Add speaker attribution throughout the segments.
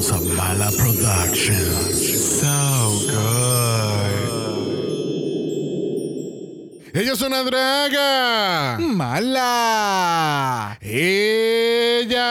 Speaker 1: House of Mala Productions. So good. Ella es una draga.
Speaker 2: Mala.
Speaker 1: Ella.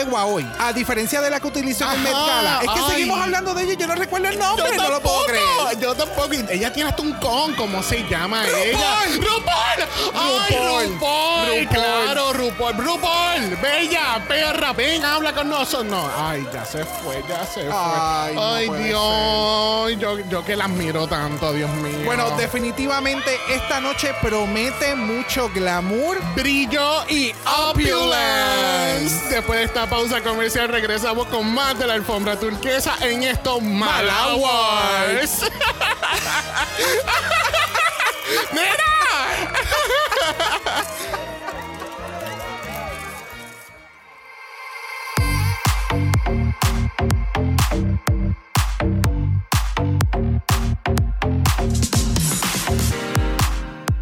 Speaker 2: yegua hoy, a diferencia de la que utilizó en Met Gala. Es que
Speaker 1: ay.
Speaker 2: seguimos hablando de ella y yo no recuerdo el nombre, no lo puedo creer.
Speaker 1: Yo tampoco. Ella tiene hasta un con, ¿cómo se llama ella? ¡RuPaul! ¡Ay,
Speaker 2: RuPaul.
Speaker 1: Claro, RuPaul. ¡RuPaul! Bella, perra, ven, habla con nosotros. No, ay, ya se fue, ya se fue.
Speaker 2: Ay, no
Speaker 1: Dios. Yo, yo que la admiro tanto, Dios mío.
Speaker 2: Bueno, definitivamente esta noche promete mucho glamour.
Speaker 1: brillo y opulence. Después de esta pausa comercial regresamos con más de la alfombra turquesa en estos. ¡Mira!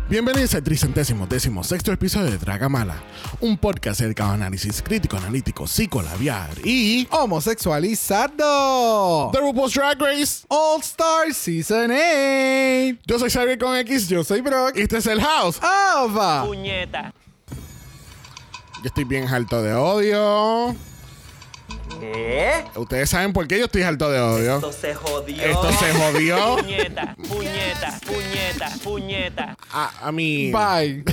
Speaker 1: Bienvenidos al tricentésimo décimo sexto episodio de Draga Mala, un podcast dedicado a análisis crítico, analítico, psicolabiar y
Speaker 2: Homosexualizado.
Speaker 1: The RuPaul's Drag Race.
Speaker 2: All Star Season 8.
Speaker 1: Yo soy Xavier con X, yo soy Brock. Y este es el House.
Speaker 2: Ava.
Speaker 3: puñeta.
Speaker 1: Yo estoy bien alto de odio.
Speaker 3: ¿Qué?
Speaker 1: Ustedes saben por qué yo estoy alto de odio.
Speaker 3: Esto se jodió.
Speaker 1: Esto se jodió.
Speaker 3: Puñeta, puñeta, puñeta, puñeta.
Speaker 1: A, a mí.
Speaker 2: Bye.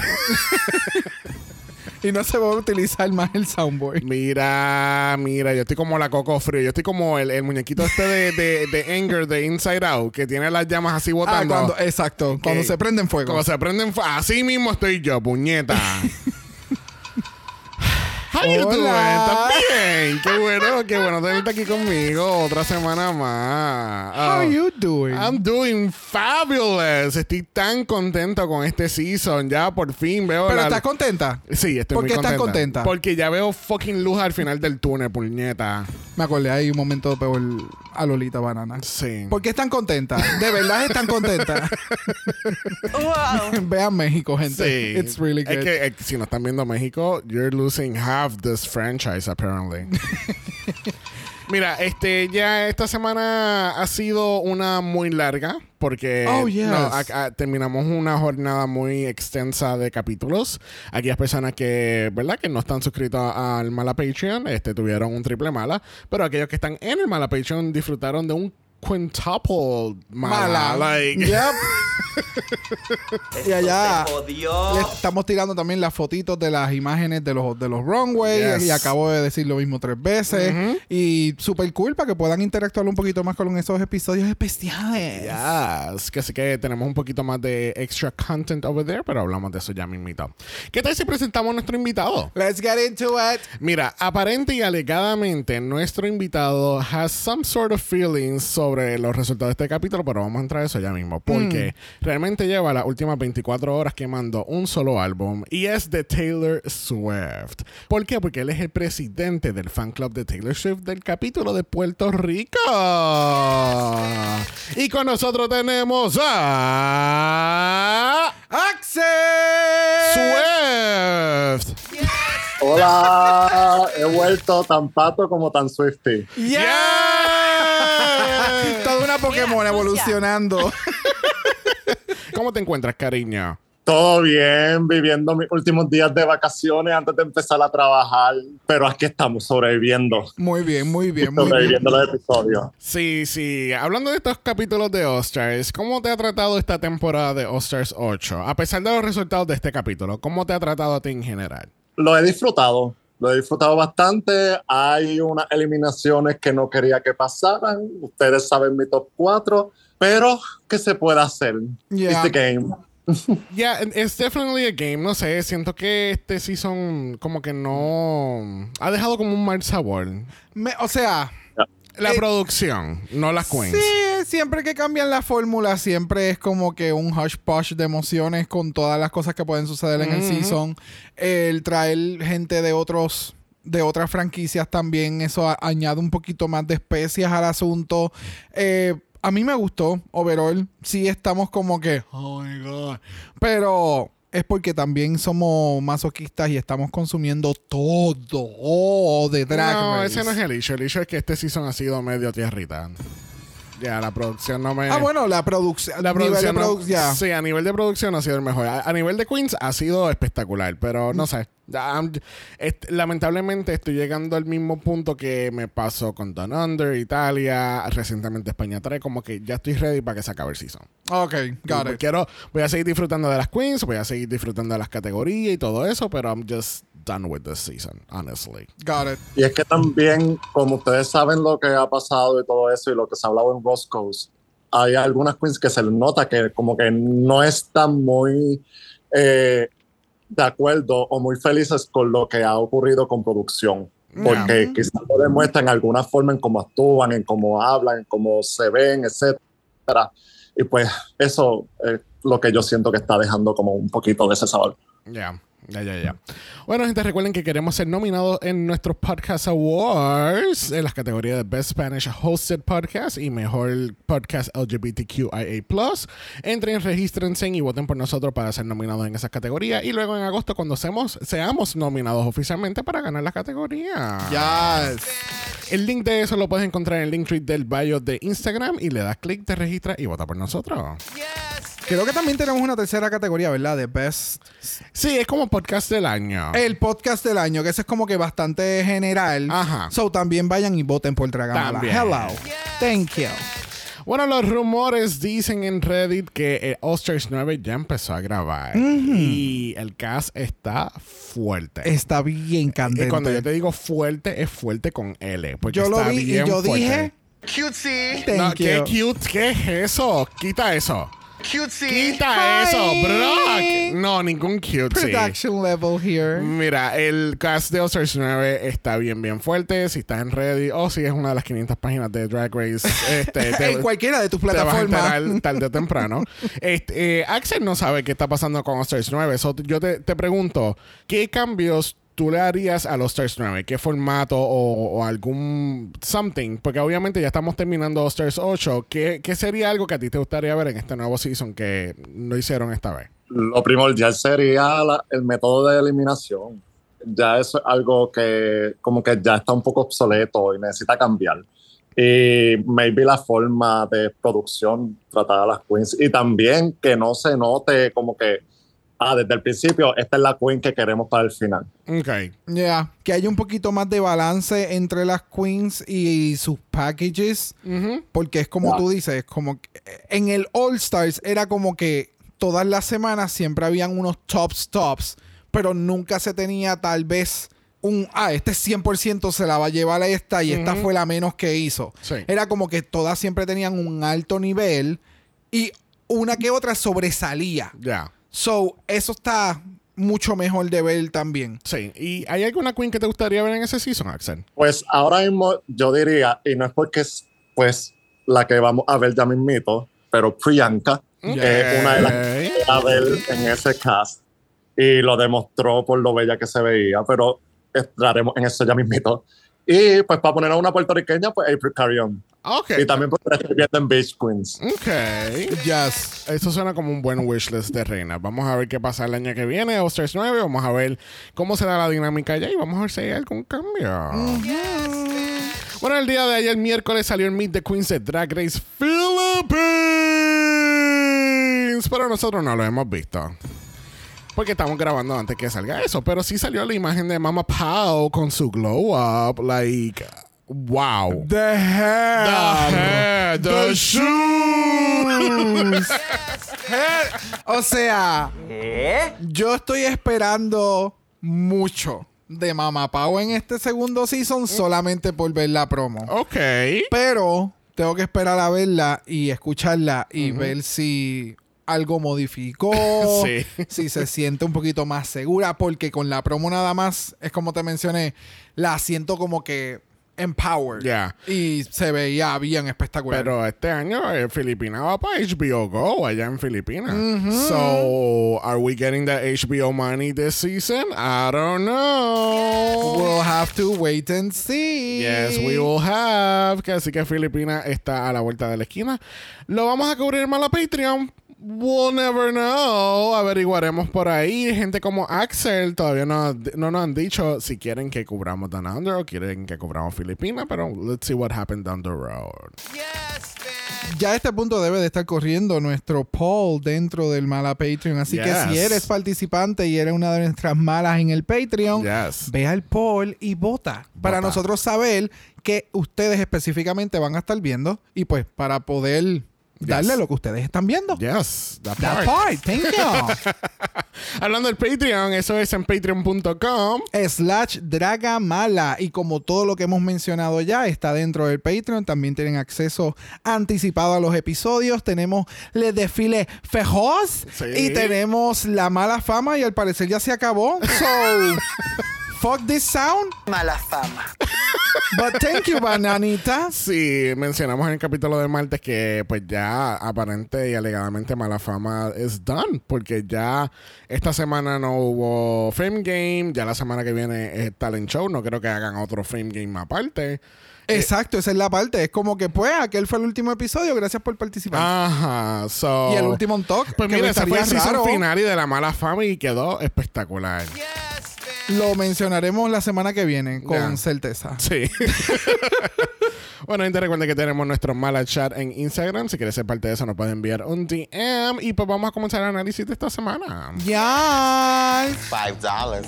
Speaker 2: y no se va a utilizar más el soundboard.
Speaker 1: Mira, mira, yo estoy como la Coco Frío. Yo estoy como el, el muñequito este de, de, de Anger de Inside Out, que tiene las llamas así
Speaker 2: Ah,
Speaker 1: botando.
Speaker 2: cuando, exacto. Cuando se prende en fuego.
Speaker 1: Como se prenden. fu- Así mismo estoy yo, puñeta. How you doing?
Speaker 2: Hola.
Speaker 1: ¿Estás bien? Qué bueno, qué bueno tenerte aquí conmigo otra semana más.
Speaker 2: How
Speaker 1: Oh,
Speaker 2: are you doing?
Speaker 1: I'm doing fabulous. Estoy tan contento con este season. Ya por fin veo
Speaker 2: Pero
Speaker 1: la...
Speaker 2: estás contenta.
Speaker 1: Sí, estoy
Speaker 2: ¿Por
Speaker 1: muy
Speaker 2: qué estás
Speaker 1: contenta.
Speaker 2: contenta?
Speaker 1: Porque ya veo fucking luz al final del túnel, puñeta.
Speaker 2: Me acordé ahí un momento peor a Lolita Banana.
Speaker 1: Sí.
Speaker 2: ¿Por qué están contentas? De verdad están contentas.
Speaker 3: Wow.
Speaker 2: Vean México, gente.
Speaker 1: Sí.
Speaker 2: It's really good.
Speaker 1: Es que eh, si no están viendo México, you're losing half this franchise, apparently. Mira, este, ya esta semana ha sido una muy larga porque
Speaker 2: Oh, yes.
Speaker 1: no, a- a- terminamos una jornada muy extensa de capítulos. Aquellas personas que, ¿verdad? Que no están suscritos al Mala Patreon, este, tuvieron un triple mala, pero aquellos que están en el Mala Patreon disfrutaron de un quintuple mala.
Speaker 2: Mala.
Speaker 1: like-
Speaker 2: Yep. Y allá. Le estamos tirando también las fotitos de las imágenes de los, de los runways.
Speaker 1: Yes.
Speaker 2: Y acabo de decir lo mismo tres veces. Y super cool para que puedan interactuar un poquito más con esos episodios especiales.
Speaker 1: Yes, que sí que tenemos un poquito más de extra content over there, pero hablamos de eso ya mismito. ¿Qué tal si presentamos a nuestro invitado?
Speaker 2: Let's get into it.
Speaker 1: Mira, aparente y alegadamente nuestro invitado has some sort of feelings sobre los resultados de este capítulo, pero vamos a entrar a eso ya mismo, porque realmente lleva las últimas 24 horas quemando un solo álbum y es de Taylor Swift. ¿Por qué? Porque él es el presidente del fan club de Taylor Swift del capítulo de Puerto Rico. Y con nosotros tenemos a
Speaker 2: ¡Axel!
Speaker 1: Swift.
Speaker 4: Hola, he vuelto tan pato como tan swifty.
Speaker 2: ¡Yeah! Pokémon evolucionando.
Speaker 1: ¿Cómo te encuentras, cariño?
Speaker 4: Todo bien, viviendo mis últimos días de vacaciones antes de empezar a trabajar, pero aquí estamos sobreviviendo,
Speaker 2: Muy bien, muy bien, muy bien.
Speaker 4: sobreviviendo los episodios.
Speaker 1: Sí, sí. Hablando de estos capítulos de All-Stars, ¿cómo te ha tratado esta temporada de All-Stars 8? A pesar de los resultados de este capítulo, ¿cómo te ha tratado a ti en general?
Speaker 4: Lo he disfrutado, lo he disfrutado bastante. Hay unas eliminaciones que no quería que pasaran. Ustedes saben mi top 4, pero ¿qué se puede hacer?
Speaker 2: Yeah.
Speaker 4: It's the game.
Speaker 1: Yeah, it's definitely a game. No sé, siento que este season como que no... Ha dejado como un mal sabor.
Speaker 2: Me- o sea,
Speaker 1: La
Speaker 2: Eh,
Speaker 1: producción, no las queens.
Speaker 2: sí, siempre que cambian la fórmula, siempre es como que un hush push de emociones con todas las cosas que pueden suceder en el season. El traer gente de otros de otras franquicias también, eso añade un poquito más de especias al asunto. Eh, a mí me gustó, overall. Sí estamos como que, oh my god. Pero es porque también somos masoquistas y estamos consumiendo todo oh, de Drag
Speaker 1: No,
Speaker 2: Race.
Speaker 1: ese no es el issue. El issue es que este season ha sido medio tierrita. Ya, la producción no me...
Speaker 2: Ah, bueno, la producción.
Speaker 1: La producción, no-
Speaker 2: produ- ya.
Speaker 1: sí, a nivel de producción ha sido el mejor. A, a nivel de Queens ha sido espectacular, pero
Speaker 2: Mm.
Speaker 1: no sé. Ya, I'm- est- lamentablemente estoy llegando al mismo punto que me pasó con Don Under, Italia, recientemente España 3, como que ya estoy ready para que se acabe el season.
Speaker 2: Ok, got
Speaker 1: Porque
Speaker 2: it.
Speaker 1: Quiero, voy a seguir disfrutando de las Queens, voy a seguir disfrutando de las categorías y todo eso, pero I'm just done with this season, honestly.
Speaker 2: Got it.
Speaker 4: Y es que también, como ustedes saben lo que ha pasado y todo eso y lo que se ha hablado en Roscoe's, hay algunas queens que se les nota que como que no están muy eh, de acuerdo o muy felices con lo que ha ocurrido con producción. Porque quizás lo demuestran en alguna forma en cómo actúan, en cómo hablan, en cómo se ven, etcétera. Y pues eso es lo que yo siento que está dejando como un poquito de ese sabor.
Speaker 1: Ya, ya, ya, ya. Bueno, gente, recuerden que queremos ser nominados en nuestros Podcast Awards en las categorías de Best Spanish Hosted Podcast y Mejor Podcast LGBTQIA. Entren, regístrense y voten por nosotros para ser nominados en esas categorías. Y luego en agosto, cuando seamos, seamos nominados oficialmente para ganar la categoría.
Speaker 2: Yes.
Speaker 1: El link de eso lo puedes encontrar en el link del bio de Instagram y le das clic, te registras y vota por nosotros.
Speaker 2: Creo que también tenemos una tercera categoría, ¿verdad? De Best.
Speaker 1: Sí, es como podcast del año.
Speaker 2: El podcast del año, que ese es como que bastante general.
Speaker 1: Ajá.
Speaker 2: So también vayan y voten por Dragamala.
Speaker 1: También.
Speaker 2: Hello. Thank you.
Speaker 1: Bueno, los rumores dicen en Reddit que eh, All Stars 9 ya empezó a grabar y el cast está fuerte.
Speaker 2: Está bien
Speaker 1: Y
Speaker 2: candente.
Speaker 1: cuando yo te digo fuerte, es fuerte con L. Porque
Speaker 2: Yo lo vi y yo
Speaker 1: fuerte.
Speaker 2: dije.
Speaker 3: Cutesy,
Speaker 2: Thank
Speaker 1: No, qué
Speaker 2: you.
Speaker 1: cute, ¿qué es eso? Quita eso.
Speaker 3: Cutesy.
Speaker 1: Quita
Speaker 2: Hi.
Speaker 1: eso, Brock. No, ningún cute. sí.
Speaker 2: Production level here.
Speaker 1: Mira, el cast de All Stars 9 está bien, bien fuerte. Si estás en Reddit o si es una de las 500 páginas de Drag Race, este, te-
Speaker 2: en cualquiera de tus
Speaker 1: te vas a
Speaker 2: plataformas.
Speaker 1: enterar tarde o temprano. Este, eh, Axel no sabe qué está pasando con Stars 9. So, yo te, te pregunto, ¿qué cambios tú le harías a los Stars 9? ¿Qué formato o, o algún something? Porque obviamente ya estamos terminando All Stars 8. ¿Qué, ¿Qué sería algo que a ti te gustaría ver en este nuevo season que no hicieron esta vez?
Speaker 4: Lo primordial sería la- el método de eliminación. Ya es algo que como que ya está un poco obsoleto y necesita cambiar. Y maybe la forma de producción tratar a las queens. Y también que no se note como que, ah, desde el principio, esta es la queen que queremos para el final.
Speaker 1: Ok.
Speaker 2: Yeah. Que haya un poquito más de balance entre las queens y sus packages. Porque es como
Speaker 4: Ya.
Speaker 2: tú dices, como que en el All Stars era como que todas las semanas siempre habían unos tops tops, pero nunca se tenía tal vez un, ah, este 100% se la va a llevar a esta y esta
Speaker 1: Ujú.
Speaker 2: fue la menos que hizo.
Speaker 1: Sí.
Speaker 2: Era como que todas siempre tenían un alto nivel y una que otra sobresalía.
Speaker 1: Ya.
Speaker 2: So, eso está mucho mejor de ver también.
Speaker 1: Sí. ¿Y hay alguna queen que te gustaría ver en ese season, Axel?
Speaker 4: Pues ahora mismo yo diría, y no es porque es pues la que vamos a ver ya mismito, pero Priyanka es una de las que a ver en ese cast y lo demostró por lo bella que se veía, pero entraremos en eso ya mismito. Y pues para poner a una puertorriqueña, pues April Carrion.
Speaker 1: Ok.
Speaker 4: Y también la estoy viendo en Beach Queens.
Speaker 1: Ok.
Speaker 2: Yes.
Speaker 1: Eso suena como un buen wishlist de reina. Vamos a ver qué pasa el año que viene, All Stars 9. Vamos a ver cómo se da la dinámica allá y vamos a ver si hay algún cambio. Bueno, el día de ayer, miércoles, salió el Meet the Queens de Drag Race Philippines. Pero nosotros no lo hemos visto. Porque estamos grabando antes que salga eso. Pero sí salió la imagen de Mama Pau con su glow up. Like, wow.
Speaker 2: The hair.
Speaker 1: The hair, the shoes.
Speaker 2: Hair. O sea,
Speaker 3: ¿Eh?
Speaker 2: yo estoy esperando mucho de Mama Pau en este segundo season solamente por ver la promo.
Speaker 1: ok.
Speaker 2: Pero tengo que esperar a verla y escucharla y ver si algo modificó,
Speaker 1: Sí.
Speaker 2: si se siente un poquito más segura, porque con la promo nada más, es como te mencioné, la siento como que empowered.
Speaker 1: Ya.
Speaker 2: Y se veía bien espectacular.
Speaker 1: Pero este año eh, Filipina va para HBO Go allá en Filipinas. So, are we getting the HBO money this season? I don't know.
Speaker 2: We'll have to wait and see.
Speaker 1: Yes, we will have. Que así que Filipina está a la vuelta de la esquina. Lo vamos a cubrir más la Patreon. We'll never know. Averiguaremos por ahí. Gente como Axel todavía no, no nos han dicho si quieren que cubramos Down Under o quieren que cubramos Filipina. Pero let's see what happens down the road.
Speaker 2: Ya a este punto debe de estar corriendo nuestro poll dentro del Mala Patreon. Así que si eres participante y eres una de nuestras malas en el Patreon,
Speaker 1: Yes.
Speaker 2: ve al poll y vota. Para
Speaker 1: Vota.
Speaker 2: nosotros saber que ustedes específicamente van a estar viendo y pues para poder darle lo que ustedes están viendo.
Speaker 1: Yes, that
Speaker 2: That
Speaker 1: part.
Speaker 2: part, thank you.
Speaker 1: Hablando del Patreon, eso es en patreon.com.
Speaker 2: slash Dragamala. Y como todo lo que hemos mencionado ya está dentro del Patreon, también tienen acceso anticipado a los episodios. Tenemos el desfile fejoz
Speaker 1: Sí.
Speaker 2: y tenemos la mala fama y al parecer ya se acabó. So, fuck this sound.
Speaker 5: Mala fama.
Speaker 2: But thank you, bananita.
Speaker 1: Sí, mencionamos en el capítulo de martes que pues ya aparente y alegadamente mala fama es done, porque ya esta semana no hubo Fame Game, ya la semana que viene es Talent Show, no creo que hagan otro Fame Game aparte.
Speaker 2: Exacto, esa es la parte. Es como que, pues, aquel fue el último episodio. Gracias por participar.
Speaker 1: Ajá, so...
Speaker 2: y el último talk.
Speaker 1: Pues
Speaker 2: que
Speaker 1: mira, ese fue el final y de la mala fama y quedó espectacular.
Speaker 2: Lo mencionaremos la semana que viene, con certeza.
Speaker 1: Sí. bueno, gente, recuerden que tenemos nuestro mala chat en Instagram. Si quieres ser parte de eso, nos pueden enviar un DM. Y pues vamos a comenzar el análisis de esta semana.
Speaker 2: Ya.
Speaker 5: Five dollars.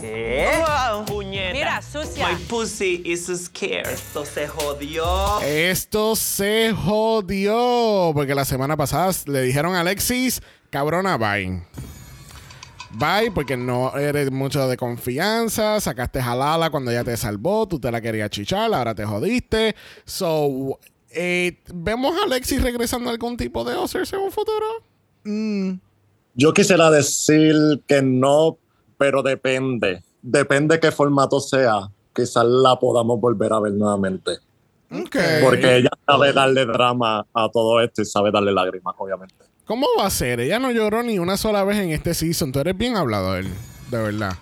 Speaker 3: Puñeta.
Speaker 6: Mira, sucia.
Speaker 3: My pussy is scared. Esto se jodió.
Speaker 1: Esto se jodió. Porque la semana pasada le dijeron a Alexis, cabrona, bye. Bye, porque no eres mucho de confianza. Sacaste jalala cuando ella te salvó. Tú te la querías chichar, ahora te jodiste. So, eh, ¿vemos a Alexis regresando a algún tipo de Oscars en un futuro?
Speaker 4: Yo quisiera decir que no, pero depende. Depende qué formato sea. Quizás la podamos volver a ver nuevamente. Porque ella sabe darle drama a todo esto y sabe darle lágrimas, obviamente.
Speaker 1: ¿Cómo va a ser? Ella no lloró ni una sola vez en este season. Tú eres bien hablador, de verdad.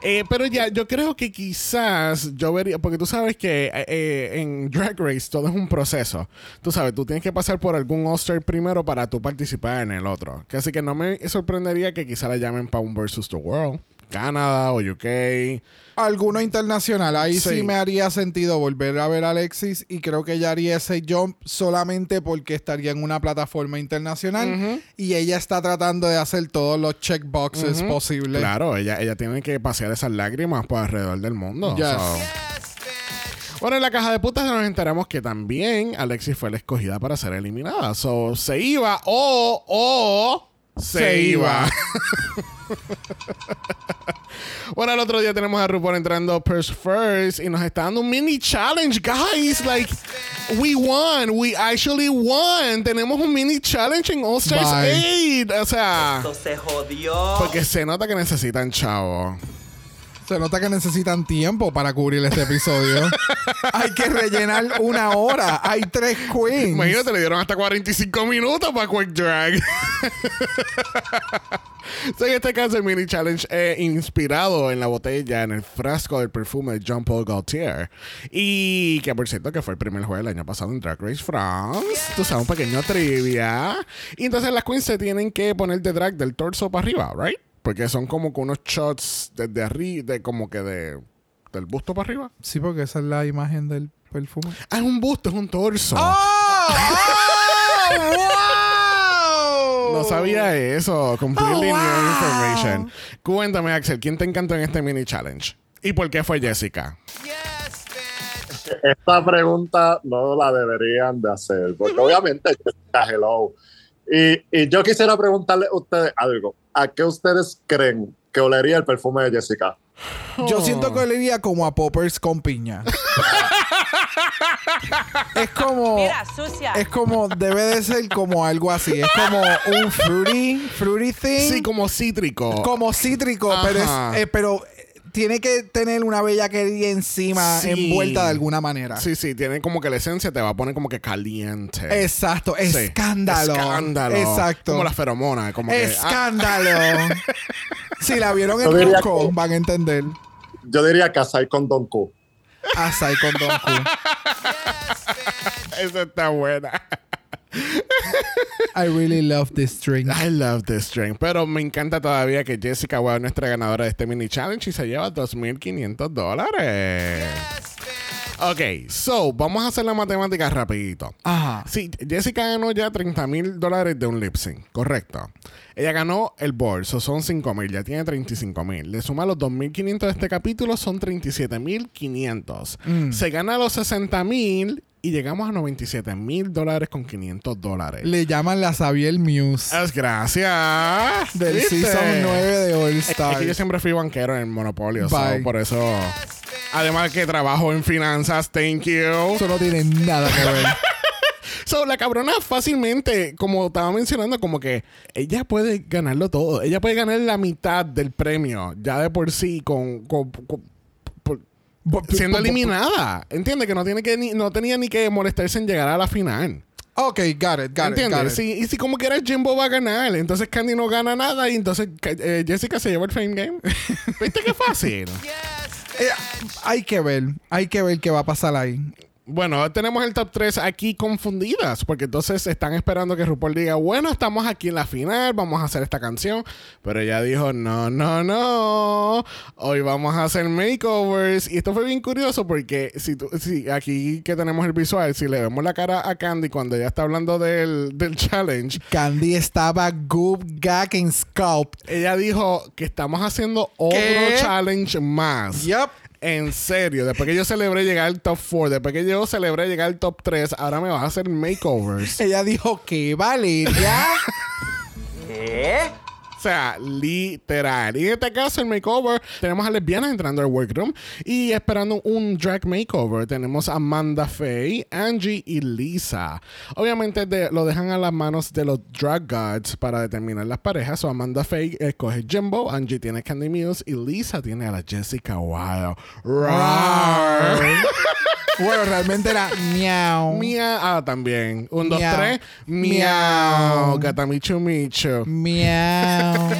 Speaker 1: Eh, pero ya, yo creo que quizás yo vería, porque tú sabes que eh, eh, en Drag Race todo es un proceso. Tú sabes, tú tienes que pasar por algún All-Star primero para tú participar en el otro. Así que no me sorprendería que quizás la llamen para un versus the World. Canadá o UK.
Speaker 2: Alguno internacional. Ahí sí.
Speaker 1: Sí.
Speaker 2: me haría sentido volver a ver a Alexis y creo que ella haría ese jump solamente porque estaría en una plataforma internacional y ella está tratando de hacer todos los checkboxes posibles.
Speaker 1: Claro, ella, ella tiene que pasear esas lágrimas por alrededor del mundo.
Speaker 2: Yes.
Speaker 1: So. Bueno, en la caja de putas nos enteramos que también Alexis fue la escogida para ser eliminada. So, se iba o, o se,
Speaker 2: Se
Speaker 1: iba.
Speaker 2: iba.
Speaker 1: bueno, el otro día tenemos a RuPaul entrando Purse First y nos está dando un mini challenge, guys. Like, we won. We actually won. Tenemos un mini challenge en All Stars
Speaker 2: Bye.
Speaker 1: 8. O sea,
Speaker 3: Esto se jodió.
Speaker 1: porque se nota que necesitan chavo.
Speaker 2: Se nota que necesitan tiempo para cubrir este episodio. Hay que rellenar una hora. Hay tres queens.
Speaker 1: Imagínate, le dieron hasta 45 minutos para Quick Drag. So, en este caso, el mini challenge es inspirado en la botella, en el frasco del perfume de Jean Paul Gaultier. Y que, por cierto, que fue el primer juego del año pasado en Drag Race France. Tú sabes, un pequeño trivia. Y entonces las queens se tienen que poner de drag del torso para arriba, ¿right? Porque son como que unos shots desde arriba, de como que de, del busto para arriba.
Speaker 2: Sí, porque esa es la imagen del perfume.
Speaker 1: Ah, es un busto, es un torso.
Speaker 2: ¡Oh! ¡Oh! ¡Wow!
Speaker 1: No sabía eso. Completely
Speaker 2: Oh,
Speaker 1: new information. Cuéntame, Axel, ¿quién te encantó en este mini challenge? ¿Y por qué fue Jessica?
Speaker 4: Esta pregunta no la deberían de hacer, porque obviamente Jessica, hello. Y, y yo quisiera preguntarle a ustedes algo. ¿A qué ustedes creen que olería el perfume de Jessica?
Speaker 2: Yo
Speaker 1: Oh.
Speaker 2: siento que olería como a poppers con piña. es como.
Speaker 5: Mira, sucia.
Speaker 2: Es como, debe de ser como algo así. Es como un fruity, fruity thing.
Speaker 1: Sí, como cítrico.
Speaker 2: como cítrico, pero, es, eh, pero tiene que tener una bellaquería encima,
Speaker 1: Sí.
Speaker 2: envuelta de alguna manera.
Speaker 1: Sí, sí, tiene como que la esencia te va a poner como que caliente.
Speaker 2: Exacto,
Speaker 1: Sí.
Speaker 2: escándalo.
Speaker 1: Escándalo.
Speaker 2: Exacto.
Speaker 1: Como la feromona. Como que, ah,
Speaker 2: Escándalo. si la vieron en
Speaker 4: que-
Speaker 2: van a entender.
Speaker 4: Yo diría casar con Don Q.
Speaker 2: Asai con Don Q.
Speaker 1: esa está buena.
Speaker 2: I really love this drink.
Speaker 1: I love this drink. Pero me encanta todavía que Jessica Wow es nuestra ganadora de este mini challenge y se lleva 2.500 dólares. Ok, so, vamos a hacer la matemática rapidito.
Speaker 2: Ajá.
Speaker 1: Sí, Jessica ganó ya 30 mil dólares de un lip sync, correcto. Ella ganó el board, so son 5 mil, ya tiene 35 mil. Le suma los 2.500 de este capítulo, son 37.500.
Speaker 2: Mm.
Speaker 1: Se gana los 60 mil y llegamos a 97 mil dólares con 500 dólares.
Speaker 2: Le llaman la Xavier Muse
Speaker 1: Es gracias.
Speaker 2: del
Speaker 1: ¿Viste?
Speaker 2: season 9 de All
Speaker 1: Es
Speaker 2: Stars.
Speaker 1: que yo siempre fui banquero en el Monopolio, so, por eso. Además que trabajo en finanzas, thank you.
Speaker 2: Eso no tiene nada que ver.
Speaker 1: So, la cabrona fácilmente, como estaba mencionando, como que ella puede ganarlo todo. Ella puede ganar la mitad del premio, ya de por sí, con, con- con- por- siendo eliminada. ¿Entiendes? Que no tiene que ni- no tenía ni que molestarse en llegar a la final.
Speaker 2: Ok, got it, got it, got
Speaker 1: ¿Entiendes?
Speaker 2: it.
Speaker 1: Sí, y si como quiera Jimbo va a ganar, entonces Candy no gana nada y entonces eh, Jessica se lleva el fame game. ¿Viste qué fácil?
Speaker 2: Eh, hay que ver, hay que ver qué va a pasar ahí.
Speaker 1: Bueno, tenemos el top 3 aquí confundidas, porque entonces están esperando que RuPaul diga, bueno, estamos aquí en la final, vamos a hacer esta canción, pero ella dijo, no, no, no, hoy vamos a hacer makeovers. Y esto fue bien curioso porque si, tú- si aquí que tenemos el visual, si le vemos la cara a Candy cuando ella está hablando del, del challenge,
Speaker 2: Candy estaba goop, gag and scalp.
Speaker 1: ella dijo que estamos haciendo otro
Speaker 2: ¿Qué?
Speaker 1: challenge más.
Speaker 2: Yep.
Speaker 1: En serio, después que yo celebré llegar al top 4, después que yo celebré llegar al top 3, ahora me vas a hacer makeovers.
Speaker 2: Ella dijo que Valeria.
Speaker 3: ¿Qué?
Speaker 1: O sea, literal. Y en este caso, el makeover, tenemos a lesbianas entrando al workroom y esperando un drag makeover. Tenemos a Amanda Faye, Angie y Lisa. Obviamente de- lo dejan a las manos de los drag gods para determinar las parejas. O Amanda Faye escoge Jimbo, Angie tiene Candy Muse y Lisa tiene a la Jessica Wild. Rar.
Speaker 2: bueno, realmente era miau.
Speaker 1: Mia, ah, también. Un, dos,
Speaker 2: Miau.
Speaker 1: tres.
Speaker 2: Miau.
Speaker 1: Miau. Gatamichu Michu.
Speaker 2: Miau.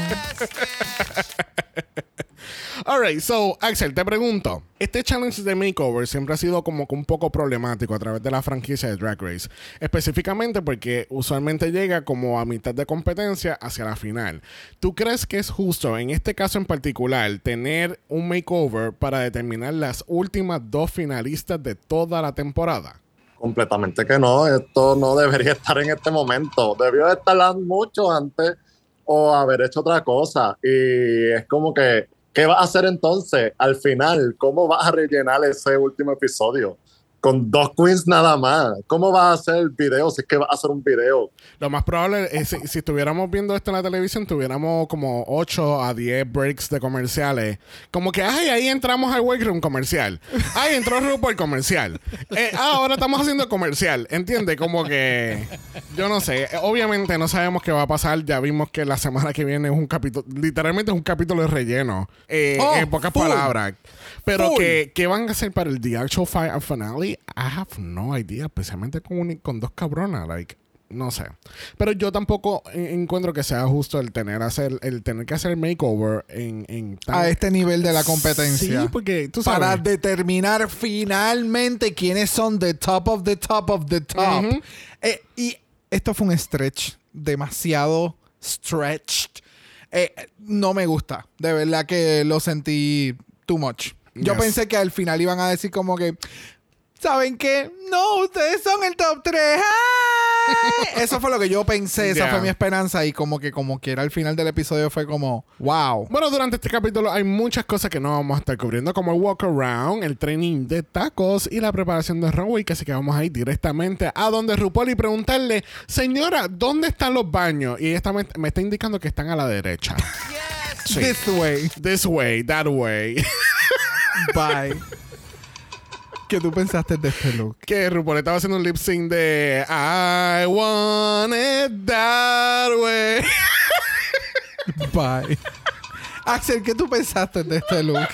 Speaker 1: Alright, so, Axel, te pregunto. Este challenge de makeover siempre ha sido como que un poco problemático a través de la franquicia de Drag Race. Específicamente porque usualmente llega como a mitad de competencia hacia la final. ¿Tú crees que es justo, en este caso en particular, tener un makeover para determinar las últimas dos finalistas de toda la temporada?
Speaker 4: Completamente que no, esto no debería estar en este momento. Debió de estar mucho antes o haber hecho otra cosa. Y es como que, ¿qué vas a hacer entonces al final? ¿Cómo vas a rellenar ese último episodio? Con dos queens nada más. ¿Cómo vas a hacer el video si es que vas a hacer un video?
Speaker 1: Lo más probable es si, si estuviéramos viendo esto en la televisión, tuviéramos como 8 a 10 breaks de comerciales. Como que, ay, ahí entramos al workroom comercial. Ay, entró RuPaul comercial. Eh, ah, ahora estamos haciendo comercial. ¿Entiendes? Como que, yo no sé. Eh, Obviamente no sabemos qué va a pasar. Ya vimos que la semana que viene es un capítulo, literalmente es un capítulo de relleno. Eh,
Speaker 2: Oh,
Speaker 1: en pocas
Speaker 2: full.
Speaker 1: palabras. Pero que, ¿qué van a hacer para el The Actual Fi- Finale? I have no idea. Especialmente con, un- con dos cabronas. Like, no sé. Pero yo tampoco en- encuentro que sea justo el tener, hacer, el tener que hacer makeover en, en tan-
Speaker 2: a este nivel de la competencia.
Speaker 1: Sí, porque tú sabes.
Speaker 2: para determinar finalmente quiénes son the top of the top of the top. Eh, y esto fue un stretch demasiado stretched. Eh, no me gusta. De verdad que lo sentí too much. Yo
Speaker 1: Yes.
Speaker 2: pensé que al final iban a decir como que, ¿saben qué? No, ustedes son el top 3. Eso fue lo que yo pensé, esa fue mi esperanza y como que como quiera al final del episodio fue como, wow.
Speaker 1: Bueno, durante este capítulo hay muchas cosas que no vamos a estar cubriendo, como el walk around, el training de tacos y la preparación de runway, que así que vamos a ir directamente a donde RuPaul y preguntarle, señora, ¿dónde están los baños? Y ella está- me, me está indicando que están a la derecha. Sí.
Speaker 2: This way.
Speaker 1: This way, that way.
Speaker 2: Bye. ¿Qué tú pensaste de este look?
Speaker 1: que RuPaul estaba haciendo un lip sync de I want it that way.
Speaker 2: Bye. Axel, ¿qué tú pensaste de este look?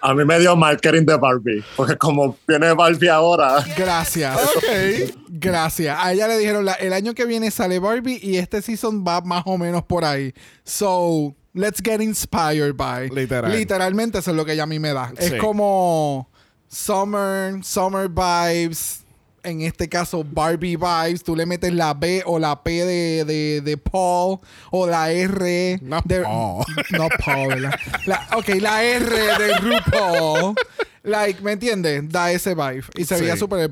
Speaker 4: A mí me dio marketing de Barbie, porque como viene Barbie ahora,
Speaker 2: Gracias.
Speaker 1: ok.
Speaker 2: Gracias. A ella le dijeron, la- el año que viene sale Barbie y este season va más o menos por ahí. So, let's get inspired by.
Speaker 1: Literal.
Speaker 2: Literalmente eso es lo que ella a mí me da.
Speaker 1: Sí.
Speaker 2: Es como summer, summer vibes. En este caso, Barbie vibes. Tú le metes la B o la P de, de, de Paul o la R
Speaker 1: No
Speaker 2: de...
Speaker 1: Paul.
Speaker 2: No Paul, ¿verdad? La, ok, la R de RuPaul. Like, ¿me entiendes? Da ese vibe. Y se
Speaker 1: Sí.
Speaker 2: veía súper...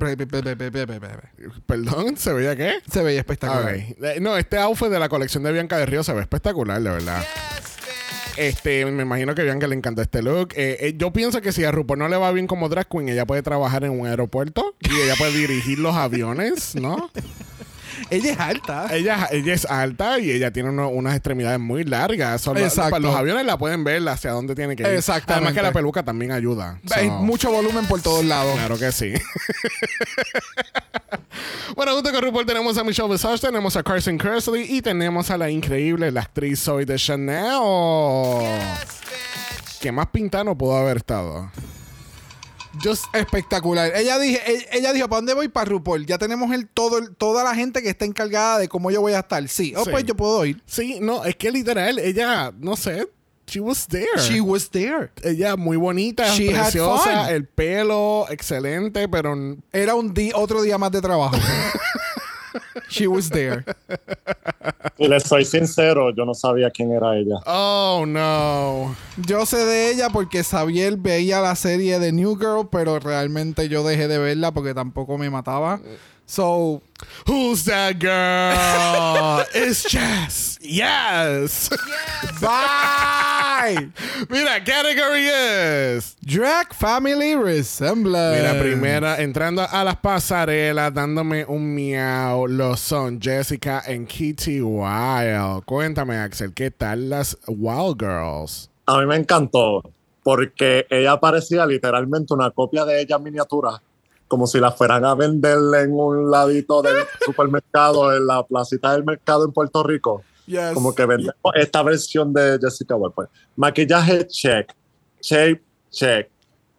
Speaker 1: Perdón, ¿se veía qué?
Speaker 2: Se veía espectacular.
Speaker 1: Ok. Eh, No, este outfit de la colección de Bianca de Río se ve espectacular, de verdad. Este, me imagino que Bianca le encanta este look. Eh, eh, yo pienso que si a RuPaul no le va bien como drag queen, ella puede trabajar en un aeropuerto y ella puede dirigir los aviones, ¿no?
Speaker 2: Ella es alta.
Speaker 1: Ella, ella es alta y ella tiene uno- unas extremidades muy largas. Solo-
Speaker 2: Exacto.
Speaker 1: Los aviones la pueden ver hacia dónde tiene que ir.
Speaker 2: Exactamente.
Speaker 1: Además que la peluca también ayuda.
Speaker 2: Hay
Speaker 1: So,
Speaker 2: mucho volumen por todos lados.
Speaker 1: Claro que sí. bueno, junto con RuPaul tenemos a Michelle Visage, tenemos a Carson Kersley y tenemos a la increíble, la actriz Zoe de Chanel. ¿Qué más pinta no pudo haber estado? Just,
Speaker 2: Espectacular. Ella, dije, ella, ella dijo, ¿para dónde voy? Para RuPaul. Ya tenemos el, todo, el- toda la gente que está encargada de cómo yo voy a estar. Sí. Oh,
Speaker 1: Sí.
Speaker 2: pues yo puedo ir.
Speaker 1: sí, no, es que literal, ella, no sé, she was there.
Speaker 2: She was there.
Speaker 1: ella muy bonita,
Speaker 2: She
Speaker 1: preciosa, el pelo excelente, pero
Speaker 2: Era un di- otro día más de trabajo. She was there.
Speaker 4: y les soy sincero, yo no sabía quién era ella.
Speaker 1: oh no.
Speaker 2: Yo sé de ella porque Xavier veía la serie de New Girl, pero realmente yo dejé de verla porque tampoco me mataba. So,
Speaker 1: Who's that girl? It's Jess. Yes.
Speaker 2: bye.
Speaker 1: Mira, category is.
Speaker 2: Drag Family Resemblance.
Speaker 1: Mira, primera, entrando a las pasarelas, dándome un miau, lo son Jessica en Kitty Wild. Cuéntame, Axel, ¿qué tal las Wild Girls?
Speaker 4: A mí me encantó, porque ella parecía literalmente una copia de ella en miniatura, como si la fueran a vender en un ladito del supermercado, en la placita del mercado en Puerto Rico.
Speaker 2: Yes.
Speaker 4: Como que vendemos esta versión de Jessica Wilde. pues. Maquillaje, check. Shape, check.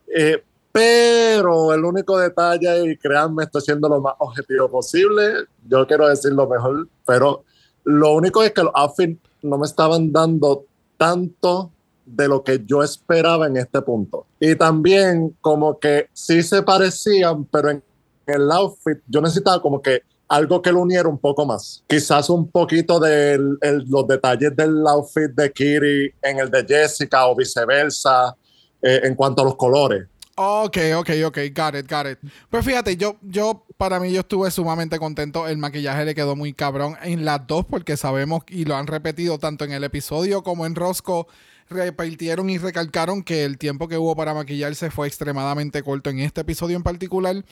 Speaker 4: Eh, pero el único detalle, y créanme, estoy siendo lo más objetivo posible. Yo quiero decir lo mejor, pero lo único es que los outfits no me estaban dando tanto de lo que yo esperaba en este punto. Y también como que sí se parecían, pero en el outfit yo necesitaba como que algo que lo uniera un poco más. Quizás un poquito de los detalles del outfit de Kiri en el de Jessica o viceversa eh, en cuanto a los colores.
Speaker 2: Ok, ok, ok, got it, got it. Pues fíjate, yo, yo, para mí, yo estuve sumamente contento. El maquillaje le quedó muy cabrón en las dos, porque sabemos y lo han repetido tanto en el episodio como en Rosco. Repartieron y recalcaron que el tiempo que hubo para maquillarse fue extremadamente corto en este episodio en particular.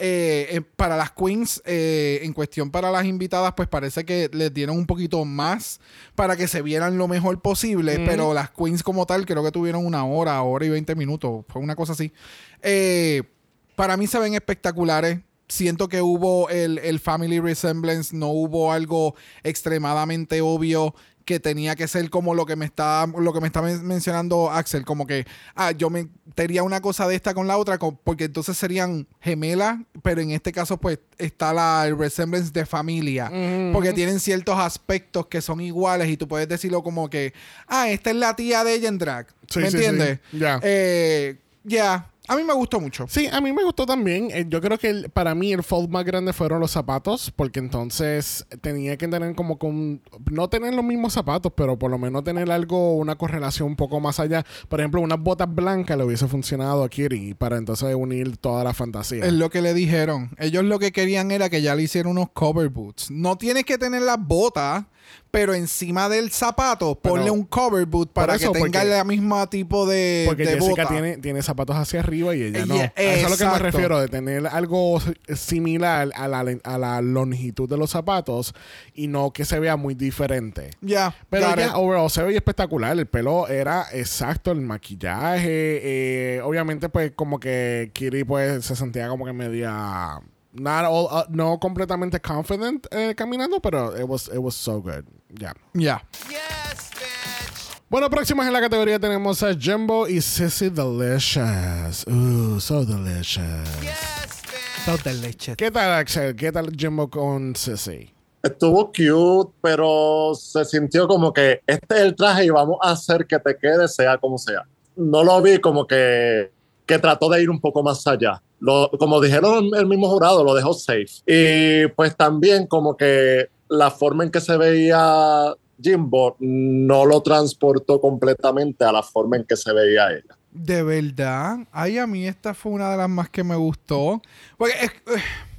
Speaker 2: Eh, eh, para las queens, eh, en cuestión para las invitadas, pues parece que les dieron un poquito más para que se vieran lo mejor posible, pero las queens como tal creo que tuvieron una hora, hora y 20 minutos, fue una cosa así. Eh, para mí se ven espectaculares. Siento que hubo el, el family resemblance, no hubo algo extremadamente obvio que tenía que ser como lo que me está lo que me está men- mencionando Axel, como que ah, yo me tenía una cosa de esta con la otra, porque entonces serían gemelas, pero en este caso pues está la el resemblance de familia, porque tienen ciertos aspectos que son iguales y tú puedes decirlo como que ah, esta es la tía de ella en drag,
Speaker 1: Sí,
Speaker 2: ¿me
Speaker 1: sí,
Speaker 2: entiendes?
Speaker 1: sí. Ya.
Speaker 2: Eh, ya, A mí me gustó mucho.
Speaker 1: Sí, a mí me gustó también. Eh, yo creo que el- para mí el fault más grande fueron los zapatos, porque entonces tenía que tener como con no tener los mismos zapatos, pero por lo menos tener algo, una correlación un poco más allá. Por ejemplo, unas botas blancas le hubiese funcionado a Kiri para entonces unir toda la fantasía.
Speaker 2: Es lo que le dijeron. Ellos lo que querían era que ya le hicieran unos cover boots. No tienes que tener las botas, pero encima del zapato ponle un cover boot para
Speaker 1: eso,
Speaker 2: que tenga el mismo tipo de,
Speaker 1: Porque
Speaker 2: de
Speaker 1: Jessica
Speaker 2: bota.
Speaker 1: tiene, tiene zapatos hacia arriba y ella no.
Speaker 2: Yeah,
Speaker 1: A eso es lo que me refiero, de tener algo similar a la, a la longitud de los zapatos y no que se vea muy diferente.
Speaker 2: Ya,
Speaker 1: Pero ya, overall, se veía espectacular. El pelo era exacto, el maquillaje. eh, obviamente, pues, como que Kiri, pues, se sentía como que media... Not all, uh, no completamente confident eh, caminando, pero it was, it was so good. Ya.
Speaker 2: Ya.
Speaker 1: Bueno, próximas en la categoría tenemos a Jumbo y Sissy Delicious. Uh, so delicious.
Speaker 2: Total leche.
Speaker 1: ¿Qué tal, Axel? ¿Qué tal Jumbo con Sissy?
Speaker 4: Estuvo cute, pero se sintió como que este es el traje y vamos a hacer que te quede sea como sea. No lo vi como que, que trató de ir un poco más allá. Lo, como dijeron el mismo jurado, lo dejó safe. Y pues también como que la forma en que se veía Jimbo no lo transportó completamente a la forma en que se veía ella.
Speaker 2: De verdad. Ay, a mí esta fue una de las más que me gustó. Porque, eh,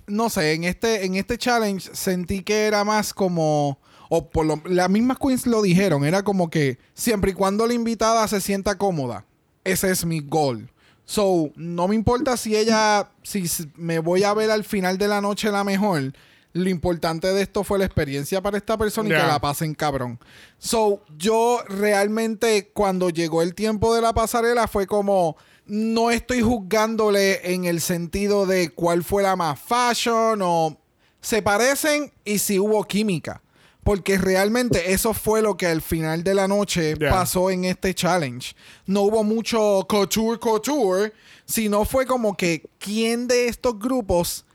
Speaker 2: no sé, en este, en este challenge sentí que era más como... O por lo, las mismas queens lo dijeron. Era como que siempre y cuando la invitada se sienta cómoda. Ese es mi goal. So, no me importa si ella... Si me voy a ver al final de la noche la mejor. Lo importante de esto fue la experiencia para esta persona y que la pasen cabrón. So, yo realmente cuando llegó el tiempo de la pasarela fue como no estoy juzgándole en el sentido de cuál fue la más fashion o se parecen y si hubo química. Porque realmente eso fue lo que al final de la noche pasó en este challenge. No hubo mucho couture, couture, sino fue como que quién de estos grupos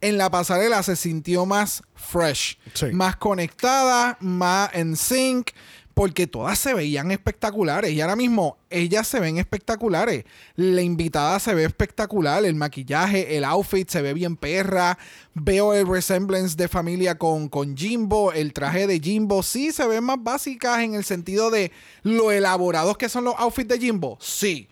Speaker 2: en la pasarela se sintió más fresh,
Speaker 1: Sí.
Speaker 2: más conectada, más en sync, porque todas se veían espectaculares. Y ahora mismo ellas se ven espectaculares. La invitada se ve espectacular, el maquillaje, el outfit se ve bien perra. Veo el resemblance de familia con, con Jimbo, el traje de Jimbo. Sí, se ven más básicas en el sentido de lo elaborados que son los outfits de Jimbo. Sí.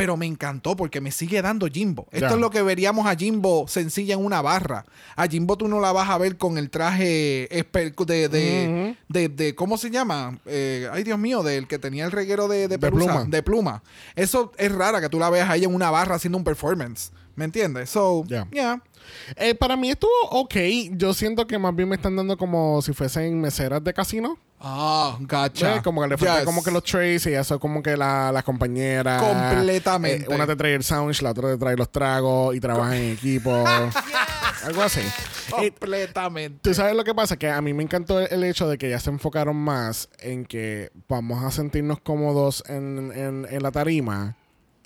Speaker 2: Pero me encantó porque me sigue dando Jimbo. Esto es lo que veríamos a Jimbo sencilla en una barra. A Jimbo tú no la vas a ver con el traje de, de, de, de- ¿cómo se llama? Eh, ay, Dios mío, del que tenía el reguero de,
Speaker 1: pluma.
Speaker 2: de pluma. Eso es rara que tú la veas ahí en una barra haciendo un performance. ¿Me entiendes? So,
Speaker 1: Ya.
Speaker 2: yeah.
Speaker 1: Eh, para mí estuvo ok. Yo siento que más bien me están dando como si fuesen meseras de casino.
Speaker 2: Ah, gotcha.
Speaker 1: Eh, Como que le falta
Speaker 2: Yes.
Speaker 1: como que los trays y eso como que la, las compañeras.
Speaker 2: Completamente.
Speaker 1: Eh, una te trae el sound, la otra te trae los tragos y trabajan en equipo. Algo así.
Speaker 2: Completamente.
Speaker 1: Tú sabes lo que pasa, que a mí me encantó el, el hecho de que ya se enfocaron más en que vamos a sentirnos cómodos en, en- en la tarima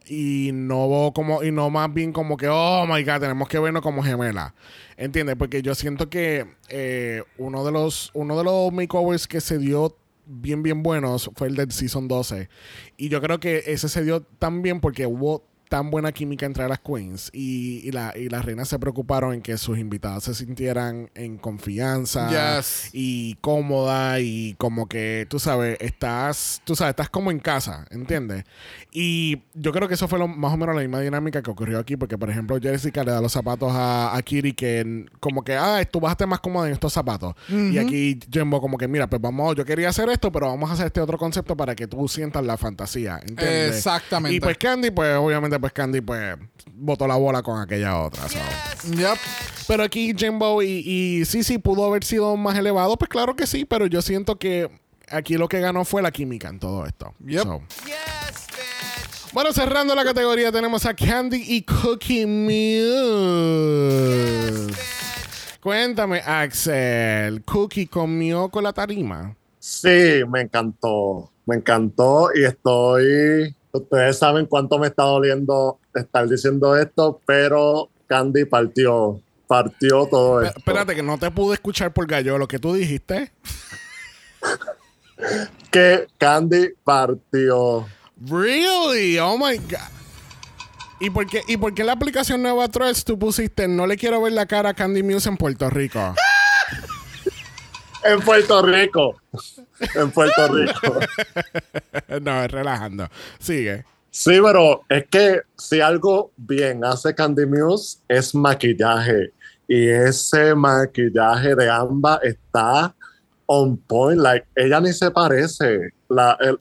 Speaker 1: y no como y no más bien como que oh my god tenemos que vernos como gemelas ¿entiendes? porque yo siento que eh, uno de los uno de los makeovers que se dio bien bien buenos fue el del season 12 y yo creo que ese se dio tan bien porque hubo tan buena química entre las queens y, y, la, y las reinas se preocuparon en que sus invitadas se sintieran en confianza
Speaker 2: Yes.
Speaker 1: y cómoda y como que tú sabes estás tú sabes estás como en casa ¿entiendes? y yo creo que eso fue lo- más o menos la misma dinámica que ocurrió aquí porque por ejemplo Jessica le da los zapatos a, a Kiri que como que ah tú vas a estar más cómoda en estos zapatos y aquí Jumbo como que mira pues vamos yo quería hacer esto pero vamos a hacer este otro concepto para que tú sientas la fantasía ¿entiendes?
Speaker 2: Exactamente.
Speaker 1: y pues Candy pues obviamente pues Candy pues botó la bola con aquella otra so.
Speaker 2: Yep.
Speaker 1: Pero aquí Jimbo y, y sí, sí, pudo haber sido más elevado. Pues claro que sí, pero yo siento que aquí lo que ganó fue la química en todo esto.
Speaker 2: Yep.
Speaker 1: So. Bueno, cerrando la categoría tenemos a Candy y Cookie Muse. Cuéntame, Axel, ¿Cookie comió con la tarima?
Speaker 4: Sí, me encantó, me encantó y estoy, ustedes saben cuánto me está doliendo estar diciendo esto, pero Candy partió, partió todo esto.
Speaker 1: Espérate, que no te pude escuchar por gallo lo que tú dijiste.
Speaker 4: Que Candy partió.
Speaker 1: Really? Oh my God. ¿Y por, qué, ¿Y por qué en la aplicación Nueva Threads tú pusiste no le quiero ver la cara a Candy Muse en Puerto Rico?
Speaker 4: En Puerto Rico. En Puerto Rico.
Speaker 1: no, es relajando. Sigue.
Speaker 4: Sí, pero es que si algo bien hace Candy Muse es maquillaje. Y ese maquillaje de Amba está on point. Like, ella ni se parece. La, el,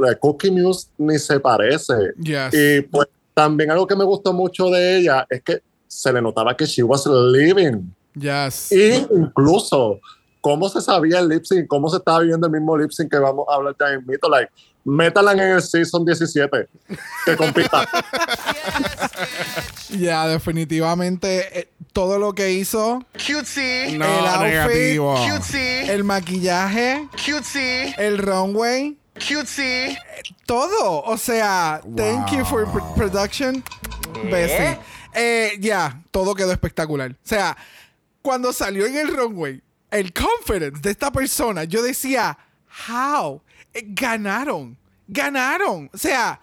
Speaker 4: la Cookie Muse ni se parece.
Speaker 2: Yes.
Speaker 4: Y pues también algo que me gustó mucho de ella es que se le notaba que she was living.
Speaker 2: Yes.
Speaker 4: Y incluso cómo se sabía el lip sync, cómo se estaba viendo el mismo lip sync que vamos a hablar ya en mito. Like, métala en el season 17 que compita.
Speaker 2: Ya, definitivamente eh, todo lo que hizo,
Speaker 3: Cutesy,
Speaker 1: No,
Speaker 2: el outfit,
Speaker 1: negativo.
Speaker 3: cutesy,
Speaker 2: el maquillaje,
Speaker 3: cutesy,
Speaker 2: el runway,
Speaker 3: cutesy.
Speaker 2: todo. O sea, thank you for pr- production. Bessie. Eh, ya, todo quedó espectacular. O sea, cuando salió en el runway, el confidence de esta persona, yo decía, how? Eh, ganaron. Ganaron. O sea,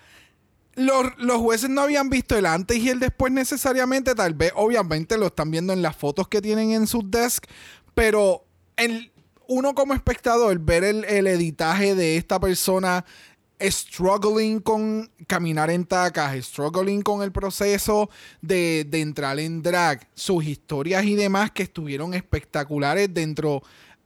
Speaker 2: los, los jueces no habían visto el antes y el después necesariamente. Tal vez, obviamente, lo están viendo en las fotos que tienen en sus desk. Pero el, uno como espectador, ver el, el editaje de esta persona struggling con caminar en tacas, struggling con el proceso de, de entrar en drag, sus historias y demás que estuvieron espectaculares dentro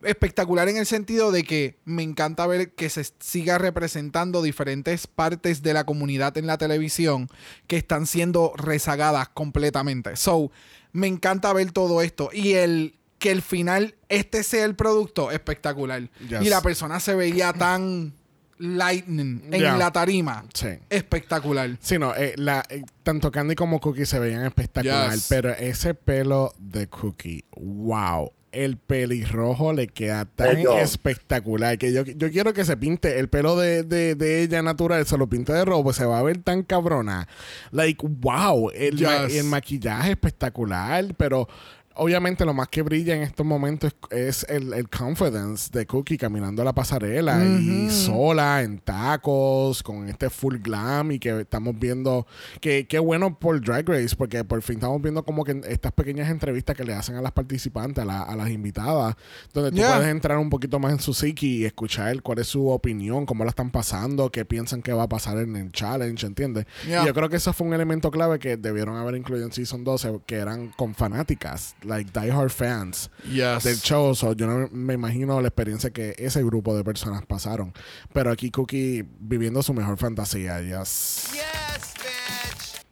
Speaker 2: espectacular en el sentido de que me encanta ver que se siga representando diferentes partes de la comunidad en la televisión que están siendo rezagadas completamente. So, me encanta ver todo esto y el que el final este sea el producto espectacular.
Speaker 1: Yes.
Speaker 2: Y la persona se veía tan lightning en
Speaker 1: Yeah.
Speaker 2: la tarima.
Speaker 1: Sí.
Speaker 2: Espectacular.
Speaker 1: Sí, no, eh, la, eh, tanto Candy como Cookie se veían espectacular,
Speaker 2: Yes.
Speaker 1: pero ese pelo de Cookie, wow. El pelirrojo le queda tan
Speaker 4: Bello.
Speaker 1: espectacular que yo, yo quiero que se pinte el pelo de, de, de ella natural, se lo pinte de rojo, se va a ver tan cabrona. Like, wow, el, ma- el maquillaje espectacular, pero obviamente lo más que brilla en estos momentos es, es el, el confidence de Cookie caminando a la pasarela y sola, en tacos, con este full glam y que estamos viendo que qué bueno por Drag Race porque por fin estamos viendo como que estas pequeñas entrevistas que le hacen a las participantes, a, la- a las invitadas, donde tú
Speaker 2: Yeah.
Speaker 1: puedes entrar un poquito más en su psiqui y escuchar cuál es su opinión, cómo la están pasando, qué piensan que va a pasar en el challenge, ¿entiendes?
Speaker 2: Yeah.
Speaker 1: Y yo creo que eso fue un elemento clave que debieron haber incluido en Season 12, que eran con fanáticas, like diehard fans
Speaker 2: Yes.
Speaker 1: del show. So, yo no me imagino la experiencia que ese grupo de personas pasaron. Pero aquí Cookie viviendo su mejor fantasía. Yes.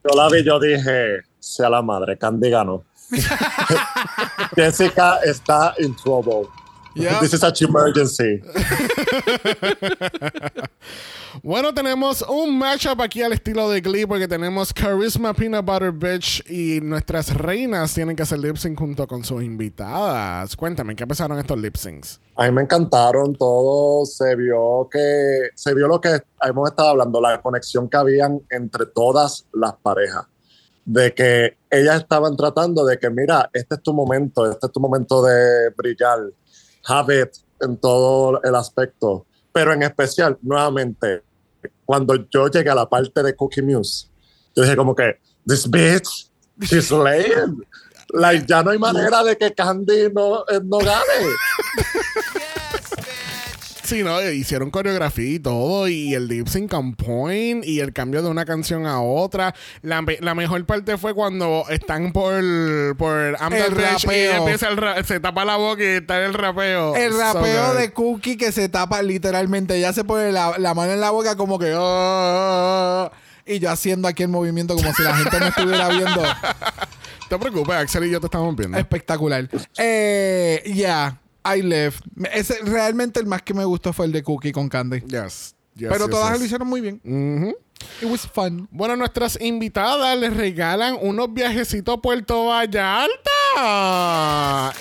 Speaker 4: Yo la vi, yo dije, sea la madre, Candy ganó. Jessica está in trouble. This is such emergency.
Speaker 1: Bueno, tenemos un matchup aquí al estilo de Glee porque tenemos Charisma Peanut Butter Bitch y nuestras reinas tienen que hacer lip sync junto con sus invitadas. Cuéntame, ¿qué pensaron estos lip syncs?
Speaker 4: A mí me encantaron todos. Se vio que se vio lo que hemos estado hablando, la conexión que habían entre todas las parejas. De que ellas estaban tratando de que, mira, este es tu momento, este es tu momento de brillar. Have it en todo el aspecto. Pero en especial, nuevamente, cuando yo llegué a la parte de Cookie Muse, yo dije como que, this bitch, she's laying. Like, ya no hay manera de que Candy no, eh, no gane.
Speaker 1: Sí, ¿no? Hicieron coreografía y todo, y el lip sync on point, y el cambio de una canción a otra. La, me- la mejor parte fue cuando están por, por I'm
Speaker 2: El
Speaker 1: y
Speaker 2: rapeo.
Speaker 1: empieza el ra- se tapa la boca y está el rapeo.
Speaker 2: El rapeo de Cookie que se tapa literalmente. Ya se pone la, la mano en la boca como que... "Ah", y yo haciendo aquí el movimiento como si la gente no estuviera viendo.
Speaker 1: No te preocupes, Axel y yo te estamos viendo.
Speaker 2: Espectacular. Eh, yeah, I left. Ese, realmente el más que me gustó fue el de Cookie con Candy.
Speaker 1: Yes. Yes,
Speaker 2: Pero
Speaker 1: yes,
Speaker 2: todas
Speaker 1: yes.
Speaker 2: lo hicieron muy bien. It was fun.
Speaker 1: Bueno, nuestras invitadas les regalan unos viajecitos a Puerto Vallarta.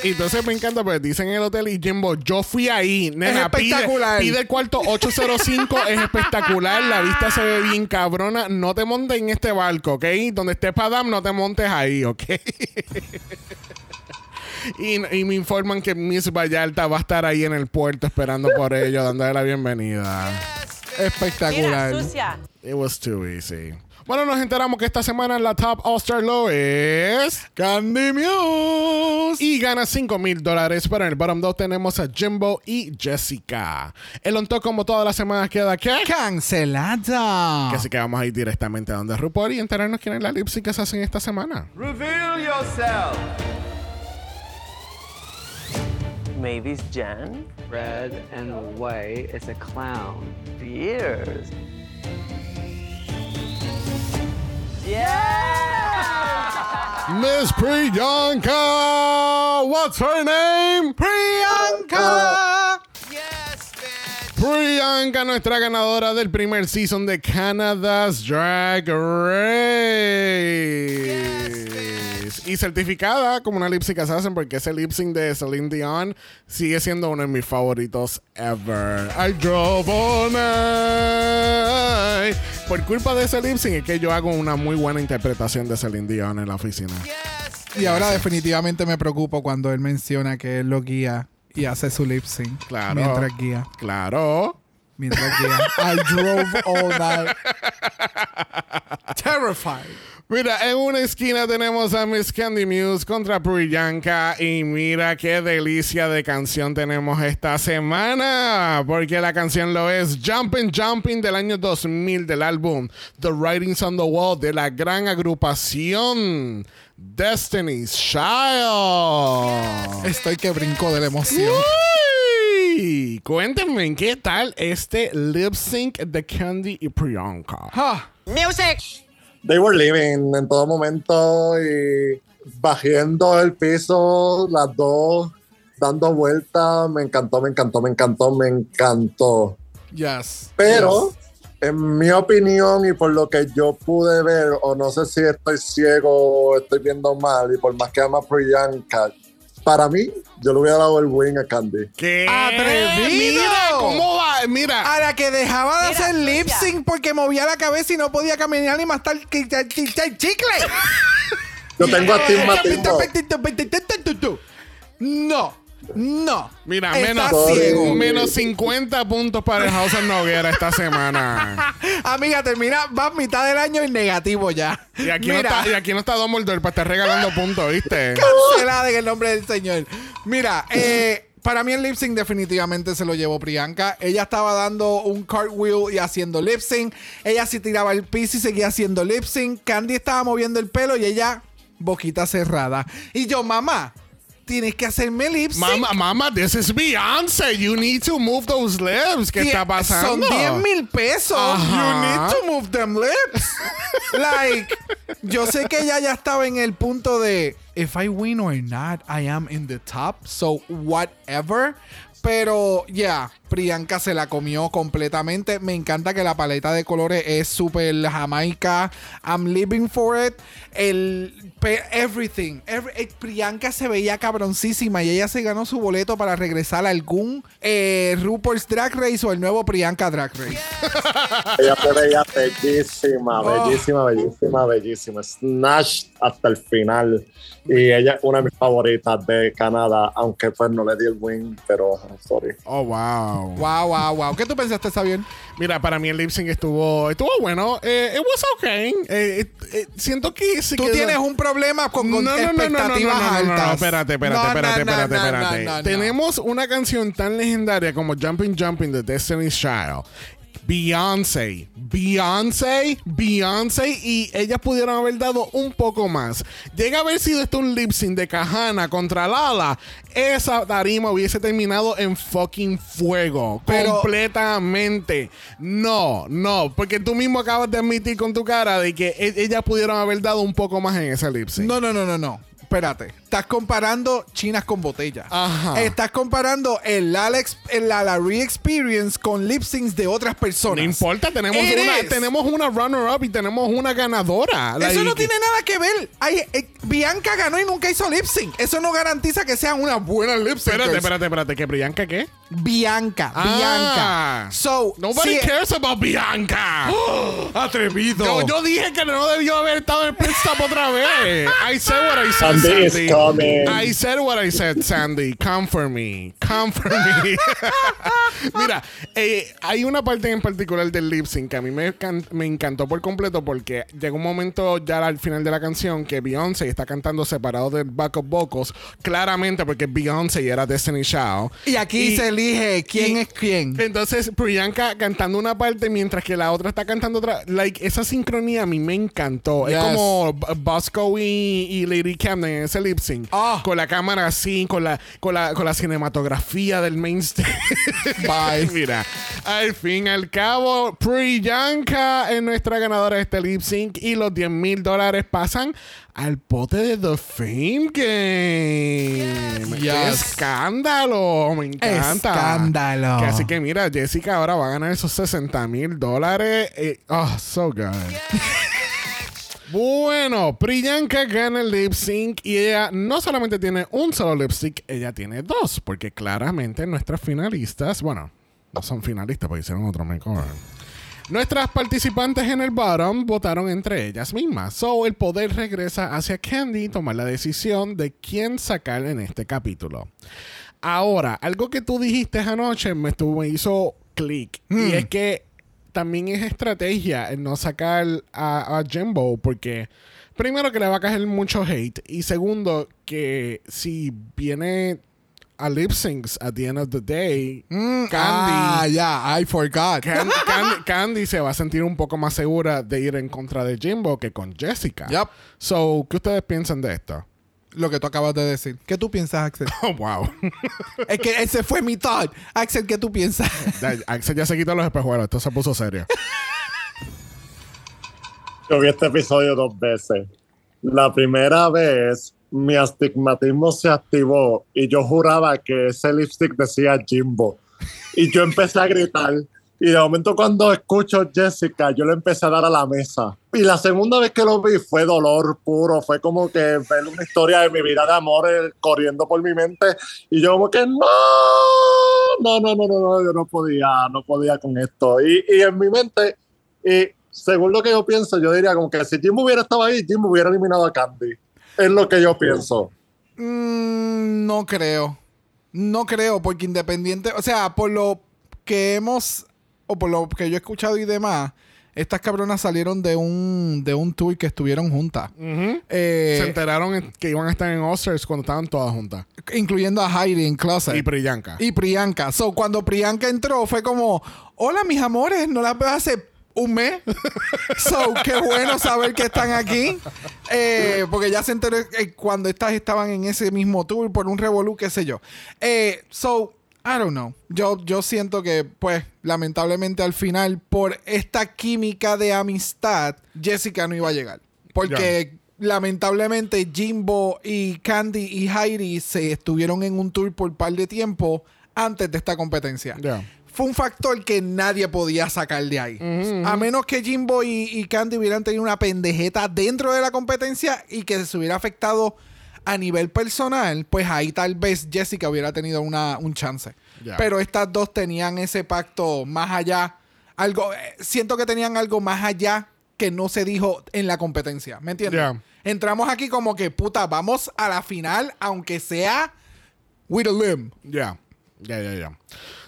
Speaker 1: Y entonces me encanta, pues dicen en el hotel y Jimbo, yo fui ahí. Nena, pide,
Speaker 2: espectacular.
Speaker 1: pide el cuarto 805, es espectacular. La vista se ve bien cabrona. No te montes en este barco, ¿ok? Donde esté Padam, no te montes ahí, ¿ok? Y, y me informan que Miss Vallarta va a estar ahí en el puerto esperando por ellos, dándole la bienvenida.
Speaker 2: Espectacular.
Speaker 5: Mira, sucia.
Speaker 1: It was too easy. Bueno, nos enteramos que esta semana la Top All-Star Low es
Speaker 2: Candy Muse.
Speaker 1: y gana 5 mil dólares. Pero en el bottom 2 tenemos a Jimbo y Jessica. El on top, como todas las semanas, queda que.
Speaker 2: Cancelada.
Speaker 1: Así que vamos a ir directamente a donde RuPaul y enterarnos quién es la lip sync que se hacen esta semana.
Speaker 3: Reveal yourself. Maybe it's Jan?
Speaker 6: Red and white is a clown.
Speaker 3: Beers.
Speaker 1: Miss Priyanka! What's her name?
Speaker 2: Priyanka. Oh. Yes, bitch!
Speaker 1: Priyanka, nuestra ganadora del primer season de Canada's Drag Race. Y certificada como una lip sync assassin porque ese lip sync de Celine Dion sigue siendo uno de mis favoritos ever. I drove all night. Por culpa de ese lip sync es que yo hago una muy buena interpretación de Celine Dion en la oficina.
Speaker 2: Y ahora definitivamente me preocupo cuando él menciona que él lo guía y hace su lip sync.
Speaker 1: Claro.
Speaker 2: Mientras guía.
Speaker 1: Claro.
Speaker 2: Mientras guía. I drove all night. Terrified.
Speaker 1: Mira, en una esquina tenemos a Miss Candy Muse contra Priyanka y mira qué delicia de canción tenemos esta semana, porque la canción lo es Jumpin' Jumping del año 2000 del álbum The Writings on the Wall de la gran agrupación Destiny's Child.
Speaker 2: Estoy que brinco de la emoción.
Speaker 1: Uy, cuéntenme, ¿qué tal este lip sync de Candy y Priyanka?
Speaker 2: Ah,
Speaker 4: They were living en todo momento y bajando el piso, las dos dando vueltas. Me encantó, me encantó, me encantó, me encantó.
Speaker 2: yes.
Speaker 4: Pero, en mi opinión y por lo que yo pude ver, o no sé si estoy ciego o estoy viendo mal, y por más que ama Priyanka, para mí, yo le hubiera dado el win a Candy.
Speaker 1: ¿Qué?
Speaker 2: ¡Atrevido!
Speaker 1: Mira, ¿cómo va? Mira.
Speaker 2: A la que dejaba de
Speaker 5: Mira,
Speaker 2: hacer lip sync porque movía la cabeza y no podía caminar ni chi- chi- chicle.
Speaker 4: Yo tengo a Tim.
Speaker 2: No, no.
Speaker 1: Mira, menos,
Speaker 2: ciego.
Speaker 1: menos 50 puntos para el House of Noguera esta semana.
Speaker 2: Amiga, termina, va mitad del año en negativo ya.
Speaker 1: Y aquí, no está, y aquí no está Dumbledore para estar regalando puntos, ¿viste?
Speaker 2: cancelada en el nombre del Señor. Mira, eh, para mí el lip sync definitivamente se lo llevó Priyanka. Ella estaba dando un cartwheel y haciendo lip sync. Ella se tiraba el piso y seguía haciendo lip sync. Candy estaba moviendo el pelo y ella boquita cerrada. Y yo, mamá, tienes que hacerme lip sync.
Speaker 1: Mama, mama, this is Beyonce. You need to move those lips. ¿Qué está pasando?
Speaker 2: Son 10 mil pesos.
Speaker 1: Ajá.
Speaker 2: You need to move them lips. like, yo sé que ella ya estaba en el punto de if I win or not, I am in the top. So whatever. Pero ya, Priyanka se la comió completamente. Me encanta que la paleta de colores es súper jamaica. I'm living for it. El everything. Every- eh, Priyanka se veía cabroncísima y ella se ganó su boleto para regresar a algún eh, RuPaul's Drag Race o el nuevo Priyanka Drag Race.
Speaker 4: Ella se veía bellísima,
Speaker 2: Oh.
Speaker 4: bellísima, bellísima, bellísima. Snatch hasta el final. Y ella es una de mis favoritas de Canadá, aunque pues no le di el win, pero
Speaker 1: Oh, wow.
Speaker 2: Wow, wow, wow. ¿Qué tú pensaste, Xavier?
Speaker 1: Mira, para mí el lip sync estuvo, estuvo bueno. Eh, it was okay. Eh, eh, siento que sí
Speaker 2: Tú
Speaker 1: que-
Speaker 2: tienes un problema con, con
Speaker 1: no, no, no, no, no, no,
Speaker 2: expectativas
Speaker 1: no, no, no,
Speaker 2: altas.
Speaker 1: espérate, espérate, espérate,
Speaker 2: no,
Speaker 1: espérate,
Speaker 2: no,
Speaker 1: espérate.
Speaker 2: no, no, no.
Speaker 1: Tenemos una canción tan legendaria como Jumping Jumping de Destiny's Child. Beyoncé, Beyoncé, Beyoncé y ellas pudieron haber dado un poco más. Llega a haber sido esto un lip sync de Kahana contra Lala, esa tarima hubiese terminado en fucking fuego,
Speaker 2: Pero-
Speaker 1: completamente. No, no, porque tú mismo acabas de admitir con tu cara de que e- ellas pudieron haber dado un poco más en ese lip sync.
Speaker 2: No, no, no, no, no. Espérate. Estás comparando chinas con botellas.
Speaker 1: Ajá.
Speaker 2: Estás comparando el Alex, el la Larry Experience con lip syncs de otras personas.
Speaker 1: No importa, tenemos una, tenemos una runner-up y tenemos una ganadora.
Speaker 2: Eso
Speaker 1: Like,
Speaker 2: no tiene nada que ver. Ay, eh, Bianca ganó y nunca hizo lip sync. Eso no garantiza que sean una buena lip sync.
Speaker 1: Espérate, espérate, espérate. ¿Que Priyanka qué?
Speaker 2: Bianca.
Speaker 1: Ah.
Speaker 2: Bianca. So,
Speaker 1: Nobody
Speaker 2: si-
Speaker 1: cares about Bianca.
Speaker 2: Atrevido.
Speaker 1: Yo, yo dije que no debió haber estado en el pit stop otra vez. I said what I said,
Speaker 4: Sandy is coming.
Speaker 1: I said what I said, Sandy. Come for me. Come for me. Mira, eh, hay una parte en particular del lip sync que a mí me, me encantó por completo porque llegó un momento ya al final de la canción que Beyoncé está cantando separado del backup vocals, claramente porque Beyoncé y era Destiny Child.
Speaker 2: Y aquí se elige quién
Speaker 1: y-
Speaker 2: es quién.
Speaker 1: Entonces, Priyanka cantando una parte mientras que la otra está cantando otra. Like, esa sincronía a mí me encantó.
Speaker 2: Yes.
Speaker 1: Es como Bosco y, y Lady Camden en ese lip sync.
Speaker 2: Ah.
Speaker 1: Con la cámara así, con la, con la, con la cinematografía del main stage.
Speaker 2: Bye.
Speaker 1: Mira, al fin y al cabo, Priyanka es nuestra ganadora de este lip sync y los 10 mil dólares pasan al pote de The Fame Game. ¡Qué escándalo! Me encanta.
Speaker 2: Escándalo.
Speaker 1: Que así que mira, Jessica ahora va a ganar esos 60 mil dólares. Eh, Oh, so good. Bueno, Priyanka gana el lip sync y ella no solamente tiene un solo lip sync, ella tiene dos, porque claramente nuestras finalistas, bueno, no son finalistas porque hicieron otro makeover. Nuestras participantes en el bottom votaron entre ellas mismas. So, el poder regresa hacia Candy y tomar la decisión de quién sacar en este capítulo. Ahora, algo que tú dijiste anoche me, estuvo, me hizo clic. Y es que también es estrategia el no sacar a, a Jimbo porque primero que le va a caer mucho hate y segundo que si viene a lip syncs at the end of the day,
Speaker 2: Mm,
Speaker 1: Candy,
Speaker 2: Ah, ya, I forgot.
Speaker 1: Can- Candy, Candy se va a sentir un poco más segura de ir en contra de Jimbo que con Jessica.
Speaker 2: Yep.
Speaker 1: So, ¿qué ustedes piensan de esto?
Speaker 2: Lo que tú acabas de decir. ¿Qué tú piensas, Axel?
Speaker 1: Oh, wow.
Speaker 2: es que ese fue mi thought. Axel, ¿qué tú piensas?
Speaker 1: Ya, Axel ya se quitó los espejuelos. Esto se puso serio.
Speaker 4: Yo vi este episodio dos veces. La primera vez mi astigmatismo se activó y yo juraba que ese lipstick decía Jimbo. Y yo empecé a gritar. Y de momento cuando escucho Jessica, yo le empecé a dar a la mesa. Y la segunda vez que lo vi fue dolor puro. Fue como que ver una historia de mi vida de amor eh, corriendo por mi mente. Y yo como que no, no, no, no, no, no, yo no podía, no podía con esto. Y, y en mi mente, y según lo que yo pienso, yo diría como que si Jim hubiera estado ahí, Jim hubiera eliminado a Candy. Es lo que yo pienso.
Speaker 2: Mm, no creo. No creo, porque independiente, o sea, por lo que hemos, o por lo que yo he escuchado y demás, estas cabronas salieron de un, de un tour que estuvieron juntas. Eh,
Speaker 1: se enteraron en- que iban a estar en Oscars cuando estaban todas juntas.
Speaker 2: incluyendo a Heidi en Closet.
Speaker 1: Y Priyanka.
Speaker 2: Y Priyanka. So, cuando Priyanka entró, fue como: Hola, mis amores, no las veo hace un mes. so, qué bueno saber que están aquí. Eh, porque ya se enteró eh, cuando estas estaban en ese mismo tour por un revolú, qué sé yo. Eh, so, I don't know. Yo, yo siento que, pues, lamentablemente al final, por esta química de amistad, Jessica no iba a llegar. Porque lamentablemente Jimbo y Candy y Heidi se estuvieron en un tour por un par de tiempo antes de esta competencia. Fue un factor que nadie podía sacar de ahí. A menos que Jimbo y, y Candy hubieran tenido una pendejeta dentro de la competencia y que se hubiera afectado a nivel personal, pues ahí tal vez Jessica hubiera tenido una, un chance. Pero estas dos tenían ese pacto más allá. Algo, eh, siento que tenían algo más allá que no se dijo en la competencia. ¿Me entiendes? Entramos aquí como que, puta, vamos a la final, aunque sea with a limb.
Speaker 1: Ya, ya, ya.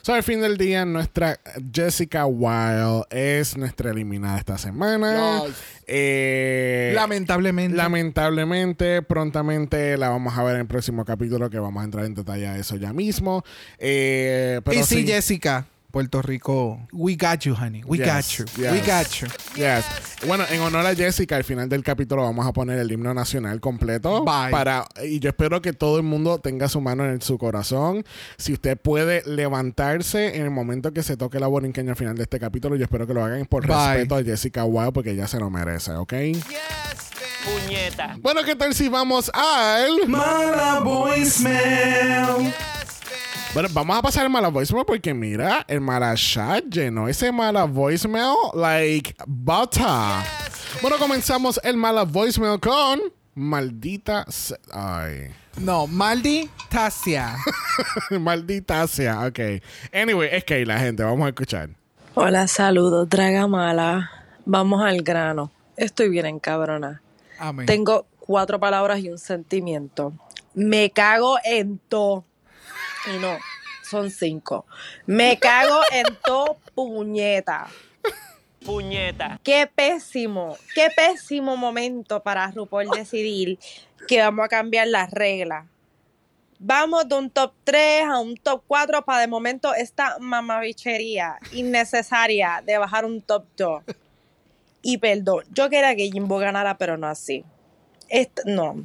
Speaker 1: So, al fin del día, nuestra Jessica Wilde es nuestra eliminada esta semana.
Speaker 2: Yes.
Speaker 1: Eh,
Speaker 2: Lamentablemente.
Speaker 1: Lamentablemente, prontamente la vamos a ver en el próximo capítulo que vamos a entrar en detalle a eso ya mismo. Eh, pero
Speaker 2: y sí,
Speaker 1: sí.
Speaker 2: Jessica, Puerto Rico, we got you, honey. We
Speaker 1: Yes,
Speaker 2: got you.
Speaker 1: yes.
Speaker 2: We got you.
Speaker 1: Yes. Bueno, en honor a Jessica, al final del capítulo vamos a poner el himno nacional completo.
Speaker 2: Bye.
Speaker 1: Para, y yo espero que todo el mundo tenga su mano en su corazón. Si usted puede levantarse en el momento que se toque la borinqueña al final de este capítulo, yo espero que lo hagan por
Speaker 2: Bye.
Speaker 1: respeto a Jessica Wow, porque ella se lo merece, ¿ok?
Speaker 3: Puñeta.
Speaker 1: Bueno, ¿qué tal si vamos al...
Speaker 2: Mala voicemail.
Speaker 1: Bueno, vamos a pasar el mala voicemail porque mira, el mala chat llenó ese mala voicemail like butter. Bueno, comenzamos el mala voicemail con maldita. se- Ay.
Speaker 2: No, Maldi Tasia.
Speaker 1: Maldita sea, ok. Anyway, es que la gente, vamos a escuchar.
Speaker 5: Hola, saludos, Dragamala. Vamos al grano. Estoy bien encabrona.
Speaker 2: Amén.
Speaker 5: Tengo cuatro palabras y un sentimiento. Me cago en to. Y no, son cinco. Me cago en to puñeta.
Speaker 3: Puñeta.
Speaker 5: Qué pésimo, qué pésimo momento para RuPaul decidir que vamos a cambiar las reglas. Vamos de un top 3 a un top 4 para de momento esta mamabichería innecesaria de bajar un top 2. Y perdón, yo quería que Jimbo ganara, pero no así. Est- no,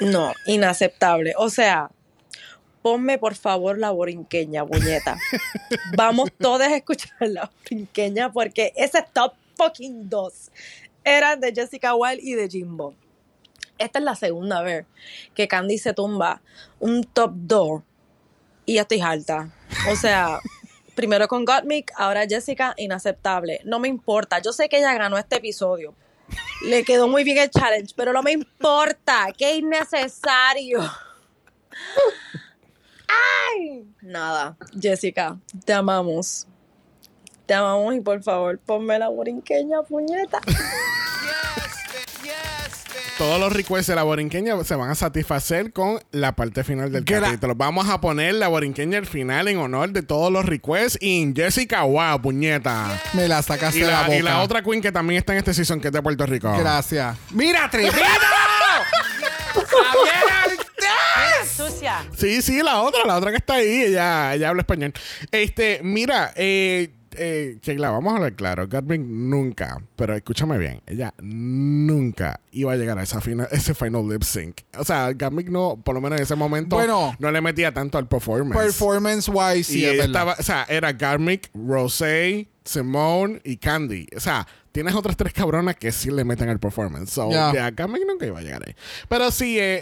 Speaker 5: no, inaceptable. O sea, ponme por favor la borinqueña, puñeta. Vamos todos a escuchar la borinqueña porque ese top fucking 2 eran de Jessica Wilde y de Jimbo. Esta es la segunda vez que Candy se tumba un top 2 y ya estoy alta. O sea, primero con Gottmik, ahora Jessica, inaceptable. No me importa. Yo sé que ella ganó este episodio. Le quedó muy bien el challenge, pero no me importa. Qué innecesario. Ay, nada. Jessica, te amamos. Te amamos y por favor, ponme la borinqueña, puñeta.
Speaker 1: Todos los requests de la borinqueña se van a satisfacer con la parte final del
Speaker 2: Gra-
Speaker 1: capítulo. Vamos a poner la borinqueña al final en honor de todos los requests y Jessica, wow, puñeta.
Speaker 2: Me la sacaste
Speaker 1: Y
Speaker 2: de la,
Speaker 1: la,
Speaker 2: boca.
Speaker 1: y la otra queen que también está en este season, que es de Puerto Rico.
Speaker 2: Gracias. ¡Mira, atrevido!
Speaker 1: Sí, sí, la otra, la otra que está ahí, ella, ella habla español. Este, mira, eh, eh, Sheila, vamos a hablar claro. Gatwin nunca, pero escúchame bien, ella nunca iba a llegar a esa fina- ese final lip sync. O sea, Gatwin no, por lo menos en ese momento,
Speaker 2: Bueno.
Speaker 1: no le metía tanto al performance.
Speaker 2: Performance wise, sí,
Speaker 1: y
Speaker 2: es
Speaker 1: estaba, o sea, era Garmic, Rosé, Simone y Candy. O sea, tienes otras tres cabronas que sí le meten al performance. So,
Speaker 2: Ya.
Speaker 1: ya, Garmic nunca iba a llegar ahí. Pero sí, eh,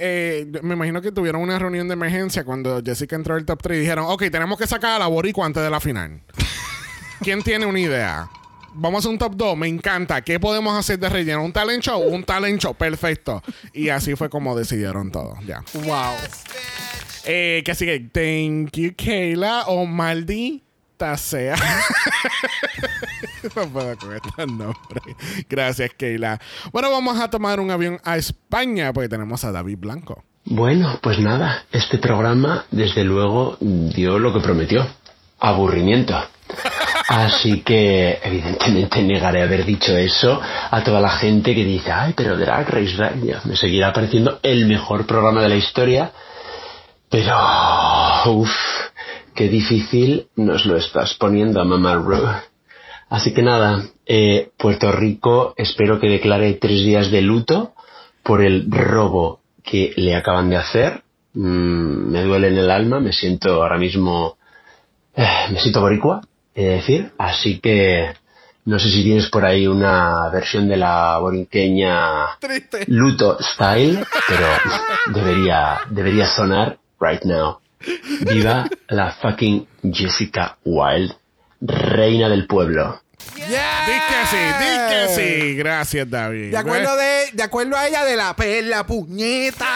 Speaker 1: eh, me imagino que tuvieron una reunión de emergencia cuando Jessica entró al top 3 y dijeron, ok, tenemos que sacar a la Boricua antes de la final. ¿Quién tiene una idea? Vamos a hacer un top 2, me encanta. ¿Qué podemos hacer de relleno? ¿Un talent show? Un talent show, perfecto. Y así fue como decidieron todo. Ya.
Speaker 2: Wow.
Speaker 1: Eh, que así que, thank you, Kayla, o maldita sea. no puedo con estos nombres. Gracias, Kayla. Bueno, vamos a tomar un avión a España porque tenemos a David Blanco.
Speaker 7: Bueno, pues nada, este programa desde luego dio lo que prometió. Aburrimiento. Así que evidentemente negaré haber dicho eso a toda la gente que dice, ay, pero Drag Race me seguirá pareciendo el mejor programa de la historia. Pero, uff, qué difícil nos lo estás poniendo a Mama Ru. Así que nada, eh, Puerto Rico espero que declare tres días de luto por el robo que le acaban de hacer. Mm, me duele en el alma, me siento ahora mismo, eh, me siento boricua, he de decir. Así que no sé si tienes por ahí una versión de la borinqueña
Speaker 2: Triste.
Speaker 7: luto style, pero debería, debería sonar right now. Viva la fucking Jessica Wilde, reina del pueblo.
Speaker 2: Yeah.
Speaker 1: Di que sí, di que sí. Gracias, David.
Speaker 2: De acuerdo, de, de acuerdo a ella, de la perla puñeta.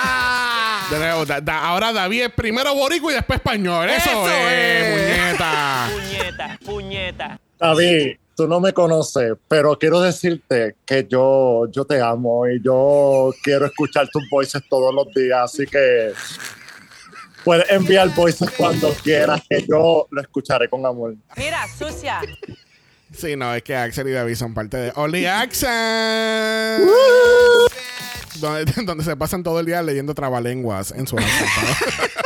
Speaker 1: De nuevo, da- da- ahora David es primero boricua y después español. Eso,
Speaker 2: Eso
Speaker 1: es,
Speaker 2: es.
Speaker 1: muñeta.
Speaker 3: Puñeta, puñeta.
Speaker 4: David, tú no me conoces, pero quiero decirte que yo, yo te amo y yo quiero escuchar tus voices todos los días, así que puedes enviar voices cuando quieras, que yo lo escucharé con amor.
Speaker 5: Mira, sucia.
Speaker 1: Sí, no, es que Axel y David son parte de Only Axel. donde, donde se pasan todo el día leyendo trabalenguas en su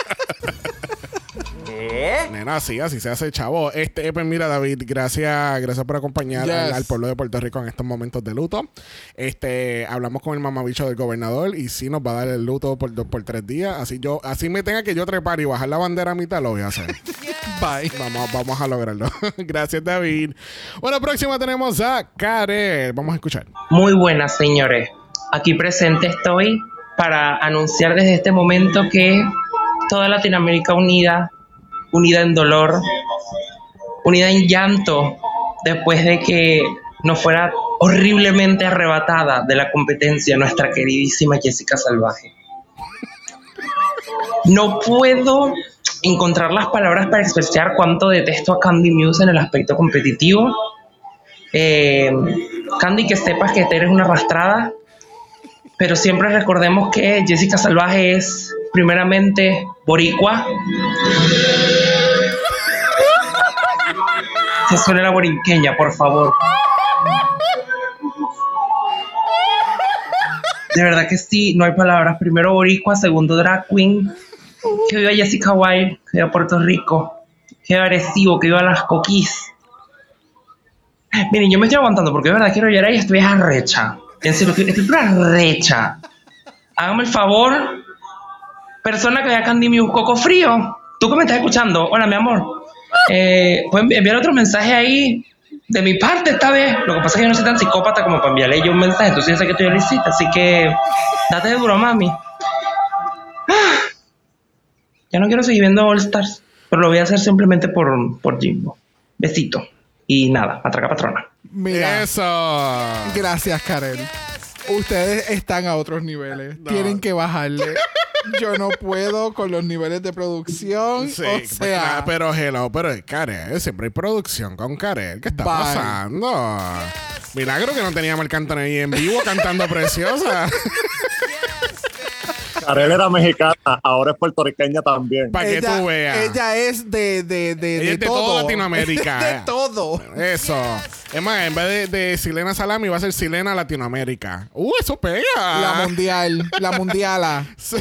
Speaker 3: ¿Qué?
Speaker 1: Nena, sí, así se hace, chavo. Este, pues mira, David, gracias, gracias por acompañar
Speaker 2: Yes.
Speaker 1: al, al pueblo de Puerto Rico en estos momentos de luto. Este, hablamos con el mamabicho del gobernador y sí nos va a dar el luto por, por tres días. Así yo, así me tenga que yo trepar y bajar la bandera a mitad, lo voy a hacer.
Speaker 2: Bye.
Speaker 1: Vamos, vamos a lograrlo. Gracias, David. Bueno, próxima tenemos a Karel. Vamos a escuchar.
Speaker 8: Muy buenas, señores. Aquí presente estoy para anunciar desde este momento que toda Latinoamérica unida, unida en dolor, unida en llanto, después de que nos fuera horriblemente arrebatada de la competencia nuestra queridísima Jessica Salvaje. No puedo encontrar las palabras para expresar cuánto detesto a Candy Muse en el aspecto competitivo. Eh, Candy, que sepas que eres una arrastrada, pero siempre recordemos que Jessica Salvaje es primeramente boricua. Se suene la borinqueña, por favor. De verdad que sí, no hay palabras. Primero boricua, segundo drag queen. Que viva Jessica Wilde, que viva Puerto Rico. Que viva Arecibo, que viva Las Coquís. Miren, yo me estoy aguantando porque de verdad quiero llorar y estoy arrecha. Que estoy arrecha. Hágame el favor. Persona que vea Candy Muse Coco Frío. Tú que me estás escuchando. Hola, mi amor. Eh, Pueden enviar otro mensaje ahí de mi parte esta vez. Lo que pasa es que yo no soy tan psicópata como para enviarle yo un mensaje. Entonces yo sé que tú ya. Así que date de duro, mami. Ah. Ya no quiero seguir viendo All Stars. Pero lo voy a hacer simplemente por, por Jimbo. Besito. Y nada, atraca patrona.
Speaker 2: Mira,
Speaker 1: Eso.
Speaker 2: gracias, Karel. Ustedes están a otros niveles. Tienen que bajarle. Yo no puedo con los niveles de producción.
Speaker 1: Sí,
Speaker 2: o
Speaker 1: pues,
Speaker 2: sea,
Speaker 1: claro, pero hello, pero es Karel, siempre hay producción con Karel. ¿Qué está
Speaker 2: Bye.
Speaker 1: pasando? Milagro que no teníamos el cantante ahí en vivo cantando preciosa.
Speaker 4: Karel era mexicana, ahora es puertorriqueña también.
Speaker 1: Para que tú veas.
Speaker 2: ella es de, de, de,
Speaker 1: Ella
Speaker 2: de
Speaker 1: es de
Speaker 2: todo.
Speaker 1: toda Latinoamérica,
Speaker 2: de
Speaker 1: eh.
Speaker 2: todo.
Speaker 1: Eso. Es más, en vez de, de Silena Salami va a ser Silena Latinoamérica. ¡Uh, eso pega!
Speaker 2: La mundial, la mundiala.
Speaker 1: Sí.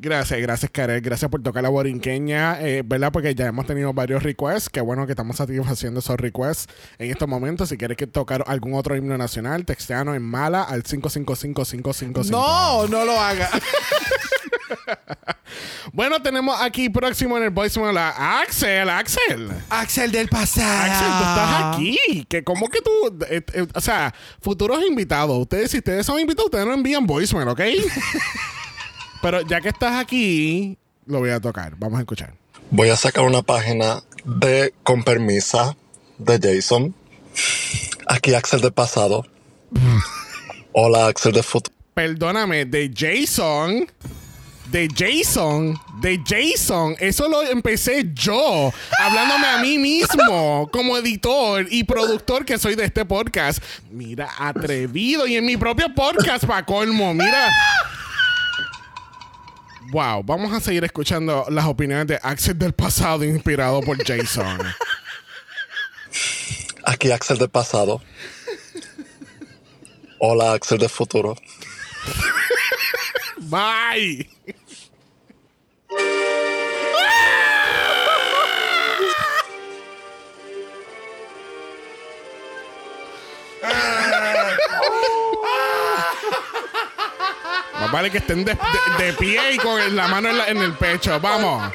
Speaker 1: Gracias, gracias, Karel. Gracias por tocar la borinqueña, eh, ¿verdad? Porque ya hemos tenido varios requests. Qué bueno que estamos satisfaciendo esos requests en estos momentos. Si quieres que tocar algún otro himno nacional, texteanos en mala al 555-555.
Speaker 2: No, no lo haga.
Speaker 1: Bueno, tenemos aquí próximo en el voicemail a Axel. Axel.
Speaker 2: Axel del pasado.
Speaker 1: Axel, tú estás aquí. Que ¿Cómo que tú? eh, eh, o sea, futuros invitados. Ustedes, si ustedes son invitados, ustedes no envían voicemail, ¿ok? Pero ya que estás aquí, lo voy a tocar. Vamos a escuchar.
Speaker 4: Voy a sacar una página de con permisa de Jason. Aquí Axel del pasado. Hola Axel del futuro.
Speaker 1: Perdóname, de Jason. De Jason, de Jason, eso lo empecé yo, hablándome a mí mismo como editor y productor que soy de este podcast. Mira, atrevido y en mi propio podcast, pa' colmo, mira. Wow, vamos a seguir escuchando las opiniones de Axel del pasado inspirado por Jason.
Speaker 4: Aquí Axel del pasado. Hola Axel del futuro.
Speaker 1: Bye. Más vale que estén de, de- de pie y con la mano en, la- en el pecho. Vamos.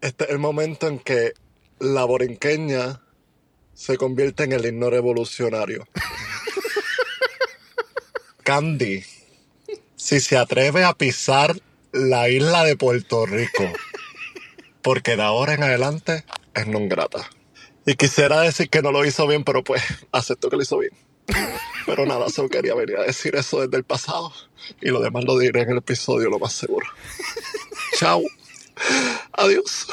Speaker 4: Este es el momento en que la borinqueña se convierte en el himno revolucionario. Candy, si se atreve a pisar la isla de Puerto Rico, porque de ahora en adelante es non grata. Y quisiera decir que no lo hizo bien, pero pues acepto que lo hizo bien. Pero nada, solo quería venir a decir eso desde el pasado. Y lo demás lo diré en el episodio, lo más seguro. Chao. Adiós.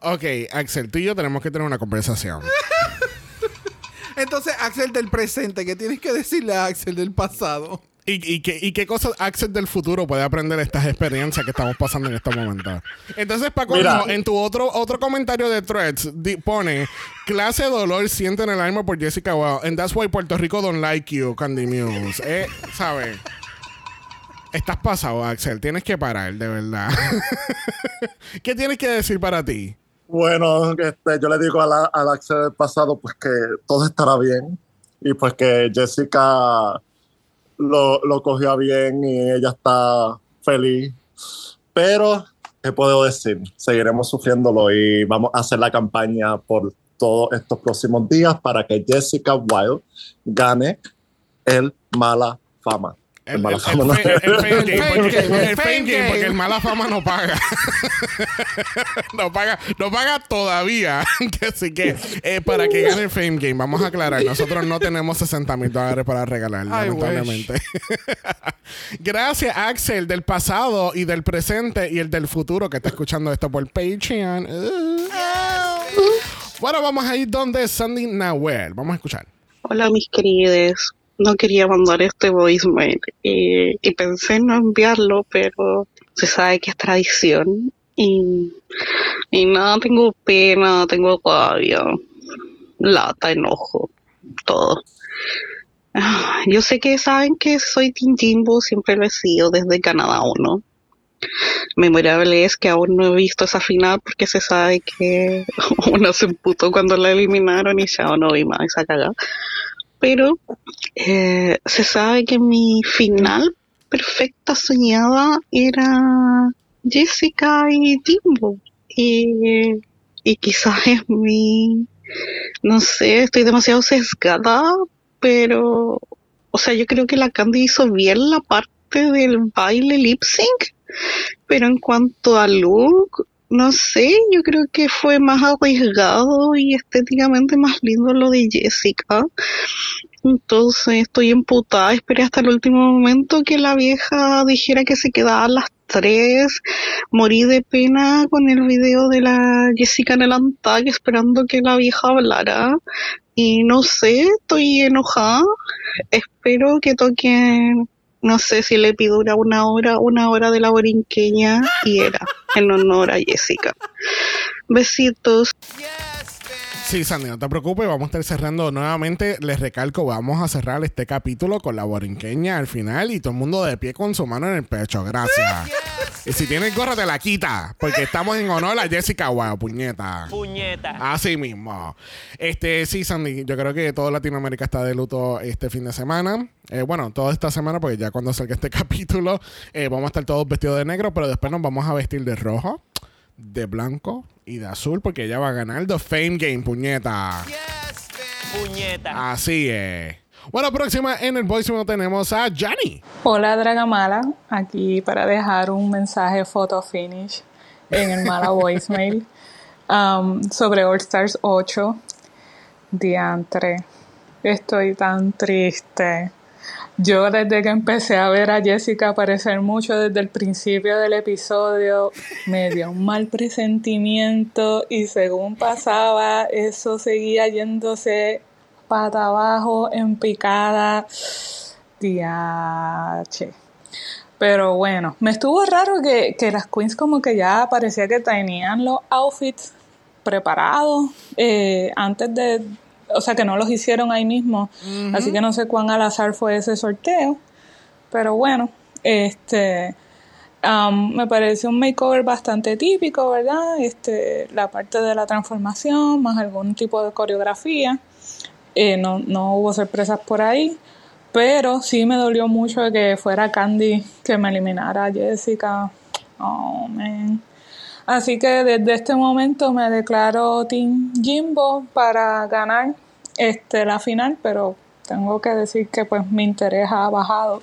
Speaker 1: Ok, Axel, tú y yo tenemos que tener una conversación.
Speaker 2: Entonces, Axel del presente, ¿qué tienes que decirle a Axel del pasado?
Speaker 1: ¿Y, y, qué, ¿Y qué cosas Axel del futuro puede aprender de estas experiencias que estamos pasando en estos momentos? Entonces, Paco, en tu otro, otro comentario de Threads di- pone clase de dolor siente en el alma por Jessica Wow. And that's why Puerto Rico don't like you, Candy Muse. Eh, ¿Sabes? Estás pasado, Axel. Tienes que parar, de verdad. ¿Qué tienes que decir para ti?
Speaker 4: Bueno, este, yo le digo a la- al Axel del pasado pues que todo estará bien y pues que Jessica lo, lo cogió bien y ella está feliz. Pero, ¿qué puedo decir? Seguiremos sufriéndolo y vamos a hacer la campaña por todos estos próximos días para que Jessica Wilde gane el mala fama.
Speaker 1: El,
Speaker 4: mala fama
Speaker 1: el
Speaker 4: no.
Speaker 1: el- fame porque-
Speaker 2: game, el
Speaker 1: mala fama no paga. no paga, no paga todavía. Así que eh, para que gane el fame game, vamos a aclarar, nosotros no tenemos 60 mil dólares para regalar, lamentablemente. Gracias, Axel, del pasado y del presente y el del futuro que está escuchando esto por Patreon. Uh. Bueno, vamos a ir donde Sandy Nahuel. Vamos a escuchar.
Speaker 9: Hola mis queridos, no quería mandar este voicemail y, pensé en no enviarlo, pero se sabe que es tradición y, y nada, tengo pena, tengo rabia, lata, enojo, todo. Ah, Yo sé que saben que soy Team Jimbo, siempre lo he sido desde Canadá 1. Memorable es que aún no he visto esa final porque se sabe que uno se emputó cuando la eliminaron y ya no vi más esa cagada. Pero eh, se sabe que mi final perfecta soñada era Jessica y Jimbo. Y, y quizás es mi, no sé, estoy demasiado sesgada, pero, o sea, yo creo que la Candy hizo bien la parte del baile lip sync, pero en cuanto a look, no sé, yo creo que fue más arriesgado y estéticamente más lindo lo de Jessica. Entonces estoy emputada, esperé hasta el último momento que la vieja dijera que se quedaba a las tres. Morí de pena con el video de la Jessica en el Antag esperando que la vieja hablara. Y no sé, estoy enojada. Espero que toquen, no sé si le pido una, hora, una hora de la borinqueña y era en honor a Jessica. Besitos.
Speaker 1: Sí, Sandy, no te preocupes, vamos a estar cerrando nuevamente. Les recalco, vamos a cerrar este capítulo con la borinqueña al final y todo el mundo de pie con su mano en el pecho. Gracias. Y si tienes gorra, te la quita, porque estamos en honor a Jessica Wow, puñeta.
Speaker 3: Puñeta.
Speaker 1: Así mismo. Este, sí, Sandy, yo creo que toda Latinoamérica está de luto este fin de semana. Eh, bueno, toda esta semana, porque ya cuando salga este capítulo, eh, vamos a estar todos vestidos de negro, pero después nos vamos a vestir de rojo, de blanco y de azul, porque ella va a ganar The Fame Game, puñeta.
Speaker 3: Puñeta.
Speaker 1: Así es. Bueno, próxima en el voicemail tenemos a Johnny.
Speaker 10: Hola Dragamala, aquí para dejar un mensaje photo finish en el Mala voicemail um, sobre All Stars 8. Diantre, estoy tan triste. Yo desde que empecé a ver a Jessica aparecer mucho desde el principio del episodio, me dio un mal presentimiento y según pasaba, eso seguía yéndose pata abajo, en picada. Diache. Pero bueno, me estuvo raro que, que las queens como que ya parecía que tenían los outfits preparados eh, antes de, o sea que no los hicieron ahí mismo, así que no sé cuán al azar fue ese sorteo, pero bueno, este, um, me pareció un makeover bastante típico, ¿verdad? Este, la parte de la transformación, más algún tipo de coreografía, eh, no, no hubo sorpresas por ahí. Pero sí me dolió mucho que fuera Candy que me eliminara a Jessica. Oh, man. Así que desde este momento me declaro Team Jimbo para ganar este, la final, pero tengo que decir que pues mi interés ha bajado.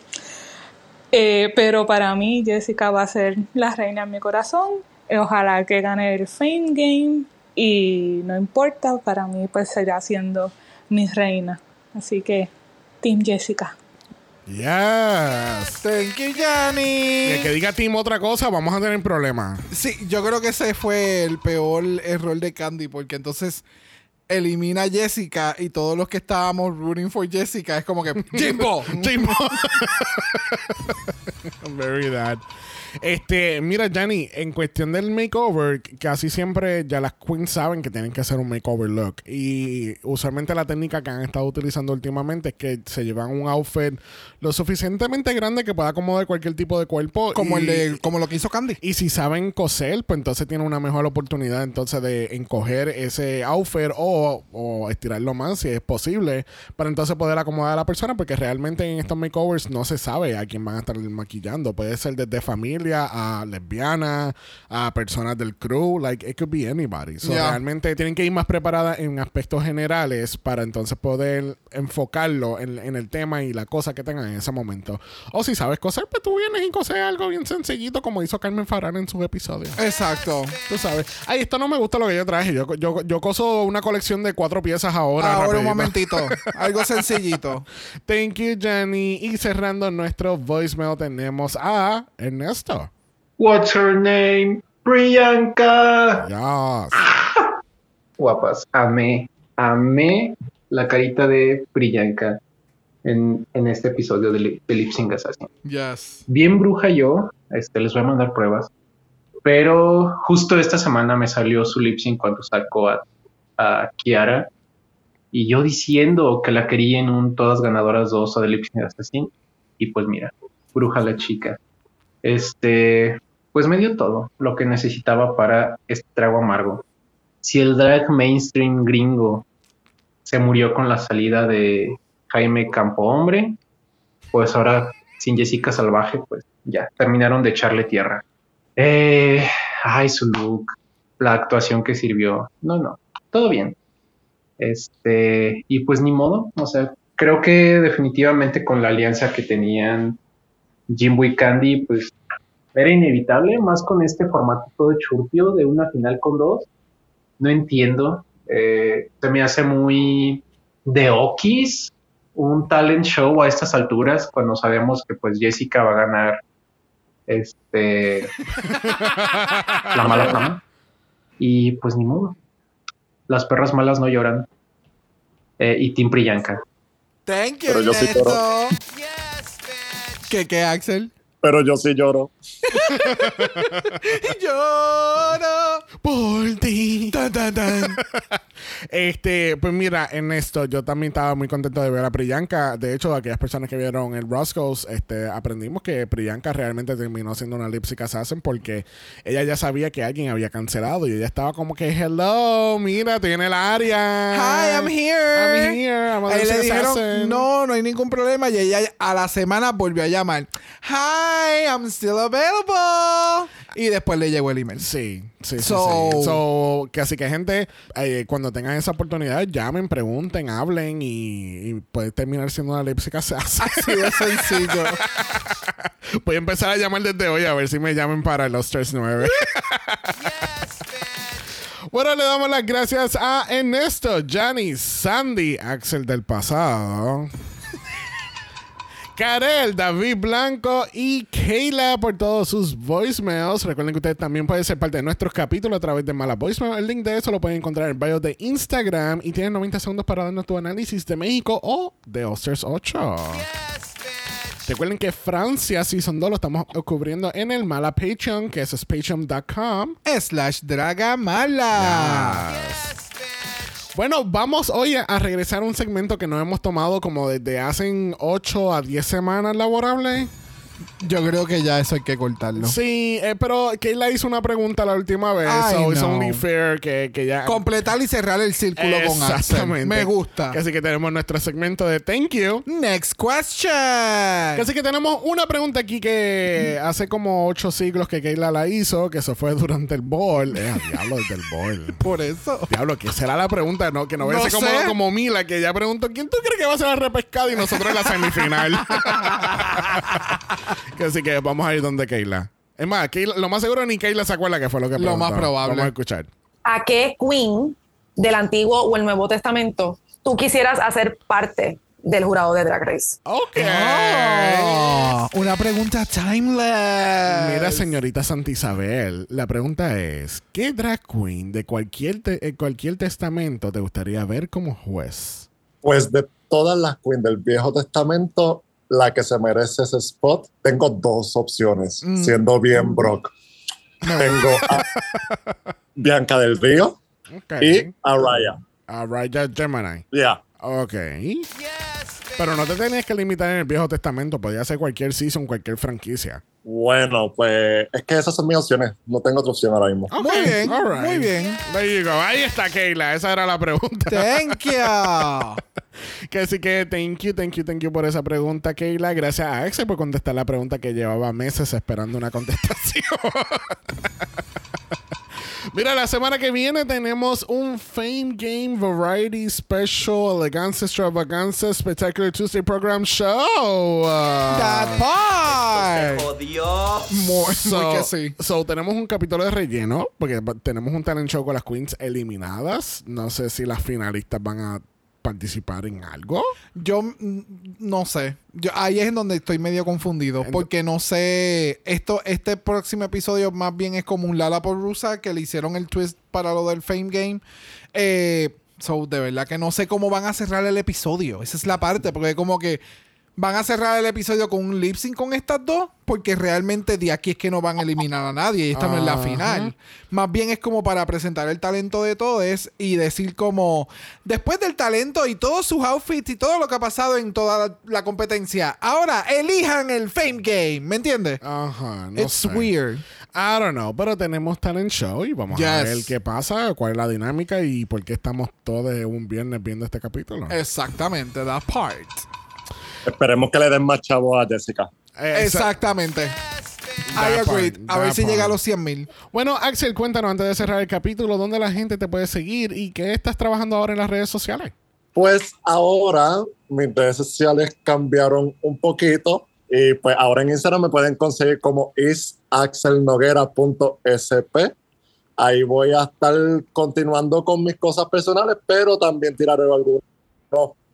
Speaker 10: Eh, pero para mí Jessica va a ser la reina en mi corazón. Ojalá que gane el Fame Game y no importa, para mí pues seguirá siendo mi reina. Así que Team Jessica.
Speaker 1: Yes.
Speaker 2: Thank you,
Speaker 1: Y
Speaker 2: Johnny.
Speaker 1: el que diga Team otra cosa, vamos a tener problemas.
Speaker 2: Sí, yo creo que ese fue el peor error de Candy, porque entonces elimina a Jessica y todos los que estábamos rooting for Jessica es como que Jimbo.
Speaker 1: Jimbo. Very bad. Este, mira, Jenny, en cuestión del makeover, casi siempre ya las queens saben que tienen que hacer un makeover look. Y usualmente la técnica que han estado utilizando últimamente es que se llevan un outfit lo suficientemente grande que pueda acomodar cualquier tipo de cuerpo.
Speaker 2: como
Speaker 1: y-
Speaker 2: el de como lo que hizo Candy.
Speaker 1: Y si saben coser, pues entonces tienen una mejor oportunidad entonces de encoger ese outfit o, o estirarlo más si es posible para entonces poder acomodar a la persona porque realmente en estos makeovers no se sabe a quién van a estar maquillando. Puede ser desde familia familia, a lesbianas, a personas del crew, like it could be anybody. So,
Speaker 2: Yeah.
Speaker 1: realmente tienen que ir más preparadas en aspectos generales para entonces poder enfocarlo en, en el tema y la cosa que tengan en ese momento. O si sabes coser, pues tú vienes y coses algo bien sencillito como hizo Carmen Farán en sus episodios.
Speaker 2: Exacto.
Speaker 1: Tú sabes. Ay, esto no me gusta lo que yo traje. Yo, yo, yo coso una colección de cuatro piezas ahora.
Speaker 2: Ahora un momentito. Algo sencillito.
Speaker 1: Thank you, Jenny. Y cerrando nuestro voicemail tenemos a Ernesto.
Speaker 11: What's her name? Priyanka.
Speaker 1: Yes.
Speaker 11: Guapas. Amé, amé la carita de Priyanka en, en este episodio de, de Lip Sync Assassin.
Speaker 2: Yes.
Speaker 11: Bien bruja yo, este, les voy a mandar pruebas. Pero justo esta semana me salió su lip sync cuando sacó a, a Kiara. Y yo diciendo que la quería en un Todas Ganadoras 2 o de Lip Sync Assassin. Y pues mira, bruja la chica. Este, pues me dio todo lo que necesitaba para este trago amargo. Si el drag mainstream gringo se murió con la salida de Jaime Campo Hombre, pues ahora sin Jessica Salvaje, pues ya terminaron de echarle tierra. Eh, ay, su look, la actuación que sirvió. No, no, todo bien. Este, y pues ni modo, o sea, creo que definitivamente con la alianza que tenían Jimbo y Candy, pues era inevitable, más con este formato todo churpio de una final con dos. No entiendo, eh, se me hace muy de Okis un talent show a estas alturas cuando sabemos que pues Jessica va a ganar este la mala fama y pues ni modo las perras malas no lloran Eh, y Tim Priyanka
Speaker 2: Thank you,
Speaker 4: Pero yo sí lloro.
Speaker 2: ¿Qué, qué, Axel?
Speaker 4: Pero yo sí lloro.
Speaker 2: Lloro.
Speaker 1: Por ti.
Speaker 2: Tan, tan, tan.
Speaker 1: Este, pues mira, Ernesto, yo también estaba muy contento de ver a Priyanka. De hecho, aquellas personas que vieron el Roscoe's, este, aprendimos que Priyanka realmente terminó siendo una lip sync assassin porque ella ya sabía que alguien había cancelado y ella estaba como que, hello, mira, tiene el área.
Speaker 2: Hi, I'm here.
Speaker 1: I'm here. I'm a
Speaker 2: Ahí
Speaker 1: lip
Speaker 2: le dijeron,
Speaker 1: assassin.
Speaker 2: no, no hay ningún problema. Y ella a la semana volvió a llamar. Hi, I'm still available. Y después le llegó el email.
Speaker 1: Sí, sí,
Speaker 2: So-
Speaker 1: sí. So, que así que gente, eh, cuando tengan esa oportunidad, llamen, pregunten, hablen y, y puede terminar siendo una lip sync assassin.
Speaker 2: Así de sencillo.
Speaker 1: Voy a empezar a llamar desde hoy a ver si me llamen para los 3-9. Bueno, le damos las gracias a Ernesto, Johnny, Sandy, Axel del pasado. Karel, David Blanco y Kayla por todos sus voicemails. Recuerden que ustedes también pueden ser parte de nuestros capítulos a través de Mala Voicemail. El link de eso lo pueden encontrar en el bio de Instagram y tienen 90 segundos para darnos tu análisis de México o de Osters 8. Recuerden que Francia Season 2 lo estamos cubriendo en el Mala Patreon, que es patreon.com.
Speaker 2: Slash Draga Mala.
Speaker 1: Bueno, vamos hoy a, regresar a un segmento que nos hemos tomado como desde hace 8 a 10 semanas laborables.
Speaker 2: Yo creo que ya eso hay que cortarlo.
Speaker 1: Sí, eh, pero Kayla hizo una pregunta la última vez.
Speaker 2: Ay,
Speaker 1: so it's
Speaker 2: no.
Speaker 1: only fair que, que ya.
Speaker 2: Completar y cerrar el círculo con.
Speaker 1: Exactamente.
Speaker 2: Me gusta.
Speaker 1: Así que tenemos nuestro segmento de Thank You.
Speaker 2: Next question.
Speaker 1: Así que tenemos una pregunta aquí que hace como ocho siglos que Kayla la hizo, que eso fue durante el ball. Eh, diablo, desde el ball.
Speaker 2: Por eso.
Speaker 1: Diablo, ¿qué será la pregunta? No, que no
Speaker 2: No
Speaker 1: ser como,
Speaker 2: sé.
Speaker 1: como Mila, que ya preguntó, ¿quién tú crees que va a ser la repescada y nosotros en la semifinal? que así que vamos a ir donde Kayla. Es más, lo más seguro ni Kayla se acuerda que fue lo que
Speaker 2: Lo
Speaker 1: preguntó.
Speaker 2: más probable.
Speaker 1: Vamos a escuchar.
Speaker 12: ¿A qué queen del Antiguo o el Nuevo Testamento tú quisieras hacer parte del jurado de Drag Race?
Speaker 1: Ok.
Speaker 2: Oh, una pregunta timeless.
Speaker 1: Mira, señorita Santa Isabel, la pregunta es, ¿qué drag queen de cualquier, te- cualquier testamento te gustaría ver como juez?
Speaker 4: Pues de todas las queens del Viejo Testamento, la que se merece ese spot, tengo dos opciones,
Speaker 2: Mm.
Speaker 4: siendo bien Brock. Tengo a Bianca del Río
Speaker 1: Ok.
Speaker 4: y a Raya.
Speaker 1: A Raya Gemini.
Speaker 4: Yeah.
Speaker 1: Ok. Pero no te tenías que limitar en el Viejo Testamento. Podía ser cualquier season, cualquier franquicia.
Speaker 4: Bueno, pues es que esas son mis opciones. No tengo otra opción ahora mismo.
Speaker 1: Ok,
Speaker 2: Muy bien,
Speaker 1: all right.
Speaker 2: muy bien.
Speaker 1: There you go. Ahí está Keila. Esa era la pregunta.
Speaker 2: Thank you.
Speaker 1: Que así que thank you, thank you, thank you por esa pregunta, Keila. Gracias a Axel por contestar la pregunta que llevaba meses esperando una contestación. Mira, la semana que viene tenemos un Fame Game Variety Special Elegancia Extravaganza Spectacular Tuesday Program Show. Uh,
Speaker 2: That part.
Speaker 3: Jodió.
Speaker 2: Muy,
Speaker 1: So,
Speaker 2: que sí.
Speaker 1: so, tenemos un capítulo de relleno, porque tenemos un talent show con las queens eliminadas. No sé si las finalistas van a participar en algo.
Speaker 2: Yo mm, no sé. Yo, ahí es en donde estoy medio confundido. Porque no sé. Esto, este próximo episodio más bien es como un Lala por Rusa que le hicieron el twist para lo del Fame Game. Eh, so, de verdad que no sé cómo van a cerrar el episodio. Esa es la parte. Porque como que van a cerrar el episodio con un lip sync con estas dos. Porque realmente de aquí es que no van a eliminar a nadie. Y esta no es la final. Más bien es como para presentar el talento de todos y decir como, después del talento y todos sus outfits y todo lo que ha pasado en toda la, la competencia, ahora elijan el Fame Game, ¿me entiendes?
Speaker 1: Ajá, no
Speaker 2: It's
Speaker 1: sé.
Speaker 2: weird.
Speaker 1: I don't know, pero tenemos talent show y vamos a ver qué pasa, cuál es la dinámica y por qué estamos todos un viernes viendo este capítulo.
Speaker 2: Exactamente, that part.
Speaker 4: Esperemos que le den más chavo a Jessica.
Speaker 2: Exactamente. I agree. a ver si llega a los 100 mil.
Speaker 1: Bueno, Axel, cuéntanos antes de cerrar el capítulo, ¿dónde la gente te puede seguir y qué estás trabajando ahora en las redes sociales?
Speaker 4: Pues ahora mis redes sociales cambiaron un poquito y pues ahora en Instagram me pueden conseguir como isaxelnoguera.sp. Ahí voy a estar continuando con mis cosas personales, pero también tiraré algunas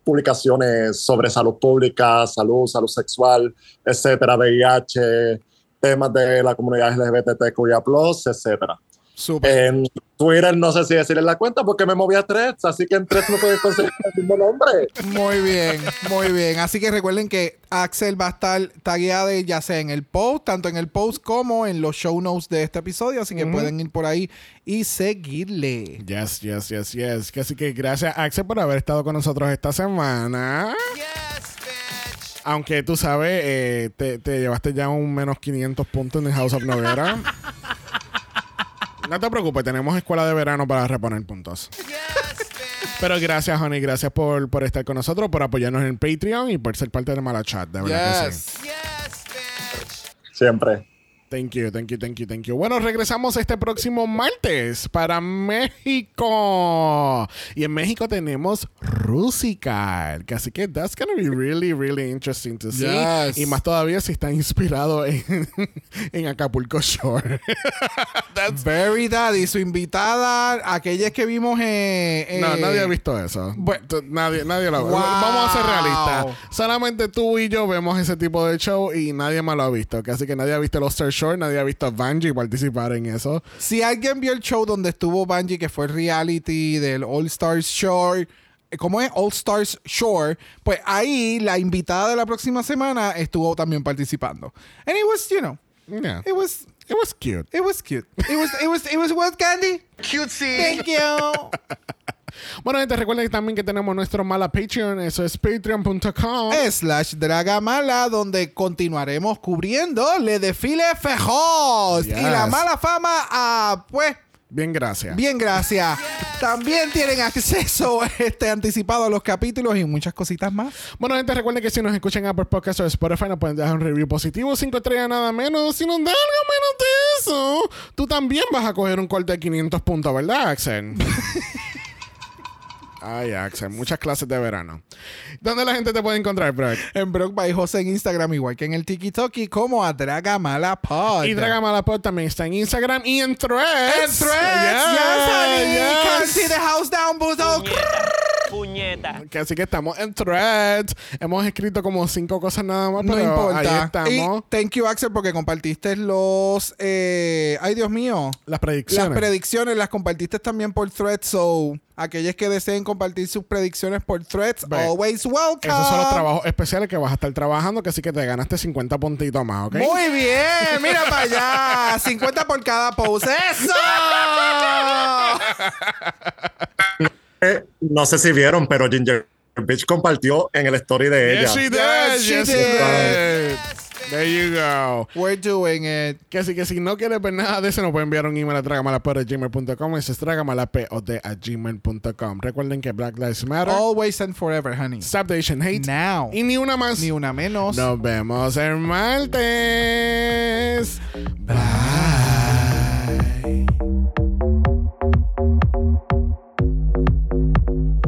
Speaker 4: publicaciones sobre salud pública, salud, salud sexual, etcétera, VIH, temas de la comunidad LGBTQIA+, etcétera. En Twitter no sé si decirles la cuenta porque me moví a Threads, así que en Threads me pueden conseguir el mismo nombre.
Speaker 2: Muy bien, muy bien. Así que recuerden que Axel va a estar tagueado ya sea en el post, tanto en el post como en los show notes de este episodio. Así que pueden ir por ahí y seguirle.
Speaker 1: Yes, yes, yes, yes. Así que gracias, Axel, por haber estado con nosotros esta semana. Aunque tú sabes, eh, te, te llevaste ya un menos 500 puntos en el House of Noguera. No te preocupes, tenemos escuela de verano para reponer puntos. Pero gracias, Honey. Gracias por, por estar con nosotros, por apoyarnos en Patreon y por ser parte de Mala Chat. De verdad que sí.
Speaker 4: Siempre.
Speaker 1: Thank you, thank you, thank you, thank you. Bueno, regresamos este próximo martes para México. Y en México tenemos Rusical. Así que that's gonna be really, really interesting to see.
Speaker 2: Yes.
Speaker 1: Y más todavía si está inspirado en, en Acapulco Shore.
Speaker 2: Very Daddy, su invitada, aquellas que vimos en.
Speaker 1: no, nadie ha visto eso. Tú- nadie, nadie lo
Speaker 2: Wow.
Speaker 1: Vamos a ser realistas. Solamente tú y yo vemos ese tipo de show y nadie más lo ha visto. Así que nadie ha visto los Star Shore, nadie ha visto a Bungie participar en eso.
Speaker 2: Si alguien vio el show donde estuvo Bungie, que fue el reality del All Stars Shore, eh, ¿cómo es? All Stars Shore, pues ahí la invitada de la próxima semana estuvo también participando. And it was, you know,
Speaker 1: Yeah.
Speaker 2: it was,
Speaker 1: It was cute.
Speaker 2: it was cute. It was, it was, it was what, Candy?
Speaker 3: Cutesy.
Speaker 2: Thank you.
Speaker 1: Bueno, gente, recuerden también que tenemos nuestro mala Patreon. Eso es patreon.com.
Speaker 2: slash Dragamala, donde continuaremos cubriendo le desfile fejos
Speaker 1: Yes.
Speaker 2: y la mala fama a, pues,
Speaker 1: Bien, gracias.
Speaker 2: Bien, gracias. También tienen acceso este, anticipado a los capítulos y muchas cositas más.
Speaker 1: Bueno, gente, recuerden que si nos escuchan Apple Podcast o Spotify, nos pueden dejar un review positivo, cinco estrellas nada menos. Si nos da algo menos de eso, tú también vas a coger un corte de 500 puntos, ¿verdad, Axel? Ay, Axel, muchas clases de verano. ¿Dónde la gente te puede encontrar, Brock?
Speaker 2: En Brock by José en Instagram, igual que en el TikTok como a Dragamala Pod.
Speaker 1: Y Dragamalapod también está en Instagram y en Threads.
Speaker 2: En Threads, yes, honey. Can't see the house down, buzo.
Speaker 3: Puñeta.
Speaker 1: Que así que estamos en Threads. Hemos escrito como cinco cosas nada más,
Speaker 2: No
Speaker 1: pero
Speaker 2: importa.
Speaker 1: ahí estamos.
Speaker 2: Y thank you, Axel, porque compartiste los. eh, ay, Dios mío.
Speaker 1: Las predicciones.
Speaker 2: Las predicciones las compartiste también por Threads. So, aquellos que deseen compartir sus predicciones por Threads,
Speaker 1: Ve,
Speaker 2: always welcome.
Speaker 1: Esos son los trabajos especiales que vas a estar trabajando, que así que te ganaste 50 puntitos más, ¿ok?
Speaker 2: Muy bien, mira para allá. 50 por cada pose. ¡Eso!
Speaker 4: Eh, no sé si vieron, pero Ginger Bitch compartió en el story de ella.
Speaker 1: Yes, she did. Yes, she
Speaker 2: did.
Speaker 1: did. There you go.
Speaker 2: We're doing it.
Speaker 1: Que así que si no quieres ver nada de eso, nos puede enviar un email a tragamala.gmail.com. Eso es tragamala.pod.gmail.com. Recuerden que Black Lives Matter.
Speaker 2: Always and forever, honey.
Speaker 1: Stop the Asian Hate.
Speaker 2: Now.
Speaker 1: Y ni una más.
Speaker 2: Ni una menos.
Speaker 1: Nos vemos el martes. Bye.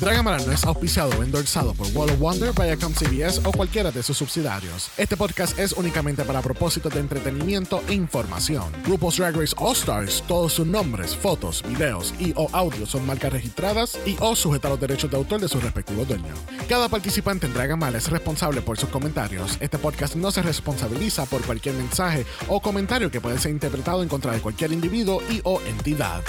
Speaker 1: Dragamala no es auspiciado o endorsado por Wall of Wonder, Viacom CBS o cualquiera de sus subsidiarios. Este podcast es únicamente para propósitos de entretenimiento e información. Grupos Drag Race All Stars, todos sus nombres, fotos, videos y o audios son marcas registradas y o sujetas a los derechos de autor de sus respectivos dueños. Cada participante en Dragamala es responsable por sus comentarios. Este podcast no se responsabiliza por cualquier mensaje o comentario que puede ser interpretado en contra de cualquier individuo y o entidad.